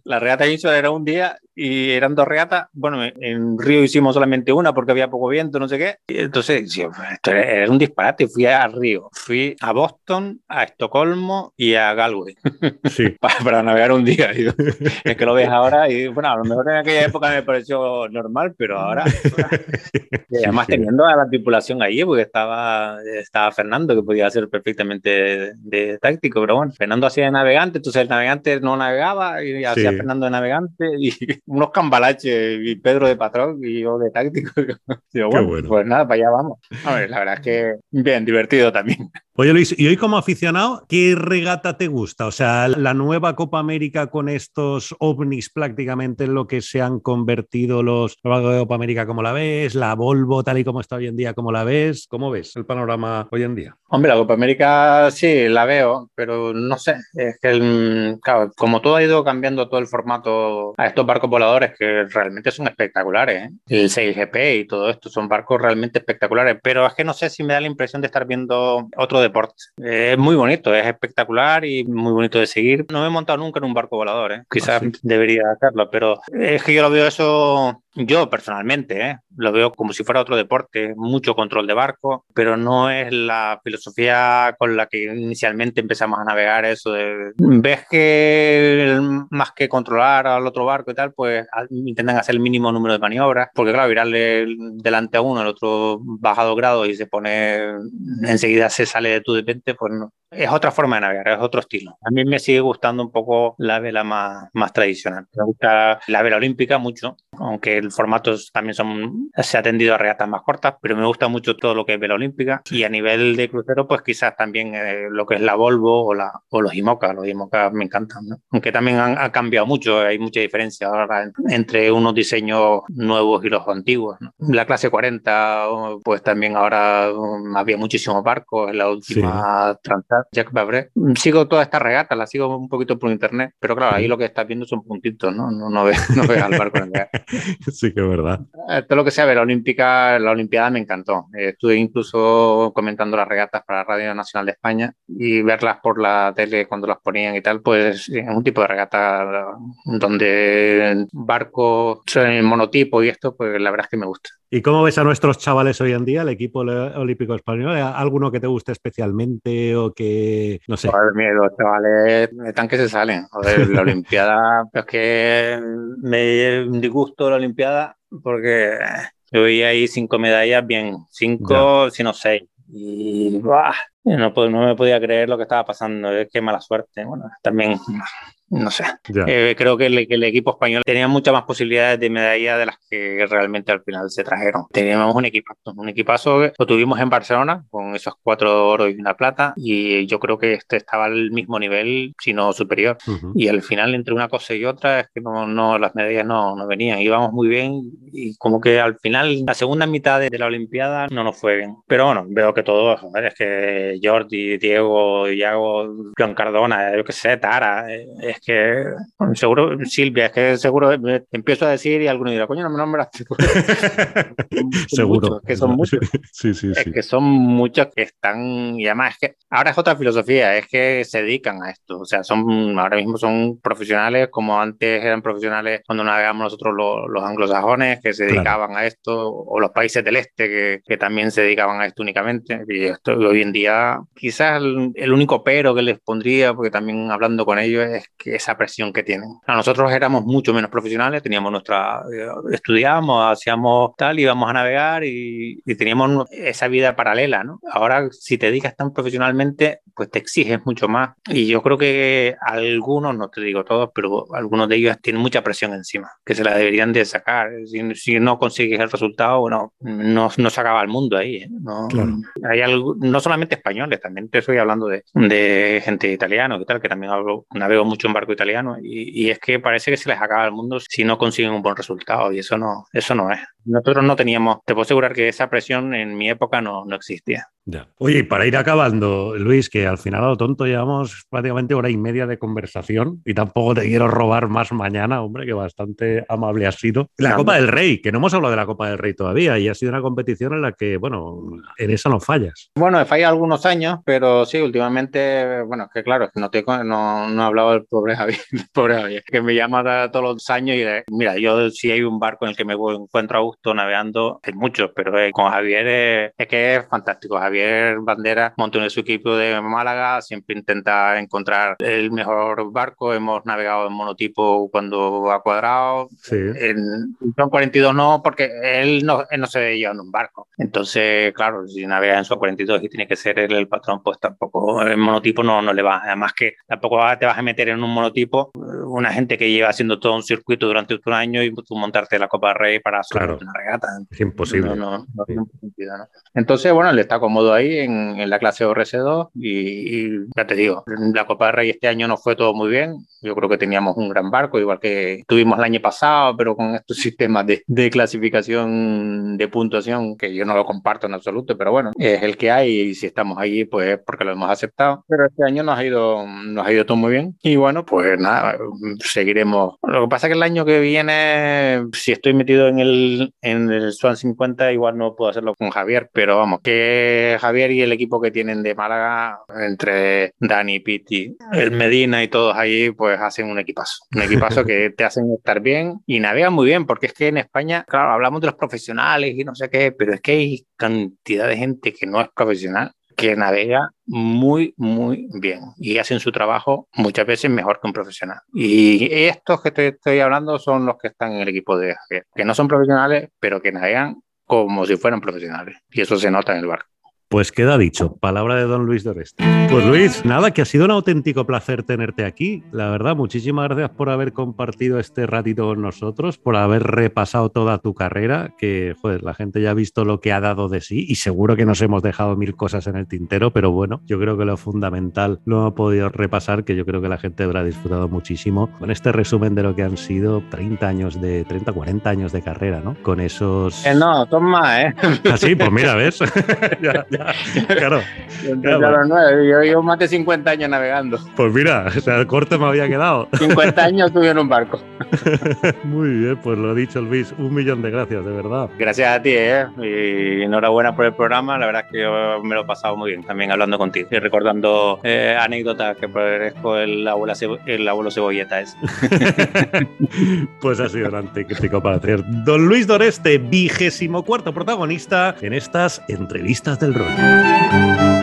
La, regata Insular era un día y eran dos regatas. Bueno, en Río hicimos solamente una porque había poco viento, no sé qué. Y entonces, esto era un disparate. Fui a Río, fui a Boston, a Estocolmo y a Galway <laughs> sí. para, navegar un día. <laughs> es que lo ves ahora y, bueno, a lo mejor en aquella época me pareció normal, pero ahora. <laughs> y además, teniendo a la tripulación allí, porque estaba, estaba Fernando, que podía ser perfectamente de, táctico, pero bueno, Fernando hacía de navegante, entonces el navegante no navegaba y hacía Fernando de navegante y <laughs> unos cambalaches y Pedro de patrón y yo de táctico. <laughs> bueno, pues nada, para allá vamos. A ver, la verdad es que bien, divertido también. <laughs> Oye Luis, y hoy como aficionado, ¿qué regata te gusta? O sea, la nueva Copa América con estos ovnis prácticamente en lo que se han convertido los la Copa América, ¿cómo la ves? La Volvo tal y como está hoy en día, ¿cómo la ves? ¿Cómo ves el panorama hoy en día? Hombre, la Copa América sí, la veo, pero no sé, es que claro, como todo ha ido cambiando todo el formato a estos barcos voladores que realmente son espectaculares, ¿eh? el 6GP y todo esto son barcos realmente espectaculares, pero es que no sé si me da la impresión de estar viendo otro deporte. Es muy bonito, es espectacular y muy bonito de seguir. No me he montado nunca en un barco volador, ¿eh? quizás ah, debería hacerlo, pero es que yo lo veo eso yo personalmente ¿eh? lo veo como si fuera otro deporte, mucho control de barco, pero no es la filosofía con la que inicialmente empezamos a navegar eso de, ves que más que controlar al otro barco y tal, pues intentan hacer el mínimo número de maniobras, porque claro, virarle delante a uno, el otro bajado grado y se pone, enseguida se sale de tu depende, pues no. Es otra forma de navegar, es otro estilo. A mí me sigue gustando un poco la vela más, más tradicional. Me gusta la vela olímpica mucho, aunque formato también son, se ha tendido a regatas más cortas, pero me gusta mucho todo lo que es vela olímpica. Y a nivel de crucero, pues quizás también eh, lo que es la Volvo o, la, o los IMOCA. Los IMOCA me encantan, ¿no? Aunque también han, ha cambiado mucho, hay mucha diferencia ahora entre unos diseños nuevos y los antiguos. La clase 40, pues también ahora um, había muchísimos barcos en la última sí. Transat, Jacques Vabre. Sigo toda esta regata, la sigo un poquito por internet, pero claro, ahí lo que estás viendo son puntitos, ¿no? No, no, ves, <laughs> no ves al barco en el <laughs> <laughs> Sí, que es verdad. Eh, todo lo que sea la Olímpica, la Olimpiada me encantó. Eh, estuve incluso comentando las regatas para Radio Nacional de España y verlas por la tele cuando las ponían y tal, pues es un tipo de regata donde barcos monotipo y esto, pues la verdad es que me gusta. ¿Y cómo ves a nuestros chavales hoy en día, el equipo olímpico español? ¿Alguno que te guste especialmente o que, no sé? Joder, mira, los chavales están que se salen. Joder, la Olimpiada, <laughs> es que me disgusto la Olimpiada porque yo vi ahí cinco medallas bien, cinco, si no seis. Y no, no me podía creer lo que estaba pasando. Es que mala suerte. Bueno, también no sé. Eh, creo que el, el, equipo español tenía muchas más posibilidades de medalla de las que realmente al final se trajeron. Teníamos un equipazo, un equipazo que lo tuvimos en Barcelona con esos cuatro oros y una plata y yo creo que este estaba al mismo nivel, si no superior. Y al final entre una cosa y otra es que no, no las medallas no, no venían. Íbamos muy bien y como que al final la segunda mitad de, la Olimpiada no nos fue bien. Pero bueno, veo que todo, es que Jordi, Diego, Iago, Juan Cardona, yo que sé, Tara, eh, es que seguro, Silvia, es que seguro empiezo a decir y alguno dirá, coño, no me nombras. <laughs> seguro. es que son muchos. <laughs> sí, sí, es que son muchos que están, y además es que ahora es otra filosofía, es que se dedican a esto. O sea, son, ahora mismo son profesionales como antes eran profesionales cuando navegamos nosotros los, anglosajones que se dedicaban a esto, o los países del este que, que, también se dedicaban a esto únicamente. Y esto hoy en día, quizás el, el único pero que les pondría, porque también hablando con ellos, es que esa presión que tienen. nosotros éramos mucho menos profesionales, teníamos nuestra, eh, estudiábamos, hacíamos tal, íbamos a navegar y, teníamos esa vida paralela, ¿no? Ahora, si te dedicas tan profesionalmente, pues te exiges mucho más. Y yo creo que algunos, no te digo todos, pero algunos de ellos tienen mucha presión encima, que se la deberían de sacar. Si, no consigues el resultado, no, no, no se acaba el mundo ahí. ¿eh? No, hay algo, no solamente españoles, también te estoy hablando de, de gente italiana, que tal, que también hablo, navego mucho en italiano y, es que parece que se les acaba el mundo si no consiguen un buen resultado y eso no, eso no es. Nosotros no teníamos, te puedo asegurar que esa presión en mi época no, no existía. Oye, para ir acabando, Luis, que al final a lo tonto llevamos prácticamente hora y media de conversación y tampoco te quiero robar más mañana, hombre, que bastante amable has sido. La Copa del Rey, que no hemos hablado de la Copa del Rey todavía y ha sido una competición en la que, bueno, en esa no fallas. Bueno, he fallado algunos años, pero sí, últimamente, bueno, es que claro, es que no, te, no, no he hablado del pobre Javier, <laughs> pobre Javier, que me llama todos los años y mira, yo si hay un barco en el que me encuentro a gusto navegando, hay muchos, pero eh, con Javier es que es fantástico. Javier Bandera montó en su equipo de Málaga, siempre intenta encontrar el mejor barco. Hemos navegado en monotipo cuando ha cuadrado. Sí. En son 42 no, porque él no, él no se veía en un barco. Entonces, claro, si navega en su 42 y tiene que ser él el patrón, pues tampoco el monotipo no, no le va. Además que tampoco te vas a meter en un monotipo una gente que lleva haciendo todo un circuito durante un año y tú montarte la Copa Rey para claro. una regata. Es imposible. No, no, tiene sentido, Entonces, bueno, él está cómodo ahí en, en la clase ORC2 y, y, ya te digo, la Copa de Rey este año no fue todo muy bien. Yo creo que teníamos un gran barco, igual que tuvimos el año pasado, pero con estos <laughs> sistemas de, de clasificación de puntuación que yo no lo comparto en absoluto, pero bueno, es el que hay y si estamos ahí, pues es porque lo hemos aceptado. Pero este año nos ha ido, nos ha ido todo muy bien y bueno, pues nada, seguiremos. Lo que pasa es que el año que viene, si estoy metido en el, en el Swan 50, igual no puedo hacerlo con Javier, pero vamos, que Javier y el equipo que tienen de Málaga, entre Dani, Piti, el Medina y todos ahí, pues hacen un equipazo. Un equipazo que <laughs> te hacen estar bien y navegan muy bien, porque es que en España, claro, hablamos de los profesionales y no sé qué, pero es que hay cantidad de gente que no es profesional que navega muy, muy bien y hacen su trabajo muchas veces mejor que un profesional. Y estos que te estoy hablando son los que están en el equipo de Javier, que no son profesionales, pero que navegan como si fueran profesionales. Y eso se nota en el barco. Pues queda dicho, palabra de don Luis Doreste. Pues Luis, nada, que ha sido un auténtico placer tenerte aquí. La verdad, muchísimas gracias por haber compartido este ratito con nosotros, por haber repasado toda tu carrera, que joder, la gente ya ha visto lo que ha dado de sí y seguro que nos hemos dejado mil cosas en el tintero, pero bueno, yo creo que lo fundamental lo hemos podido repasar, que yo creo que la gente habrá disfrutado muchísimo con este resumen de lo que han sido 30 años de, 30, 40 años de carrera, ¿no? Con esos... Eh, no, toma, ¿eh? Así, pues mira, ¿ves? <laughs> <laughs> ya, ya. <laughs> Claro. claro. Yo llevo más de 50 años navegando. Pues mira, el corte me había quedado. <laughs> 50 años estuve en un barco. <laughs> Muy bien, pues lo dicho, Luis. Un millón de gracias, de verdad. Gracias a ti, ¿eh? Y enhorabuena por el programa. La verdad es que yo me lo he pasado muy bien también hablando contigo y recordando eh, anécdotas que parezco el abuelo, el abuelo cebolleta es. pues ha sido un auténtico placer. Don Luis Doreste, vigésimo cuarto protagonista en estas entrevistas del rol. Música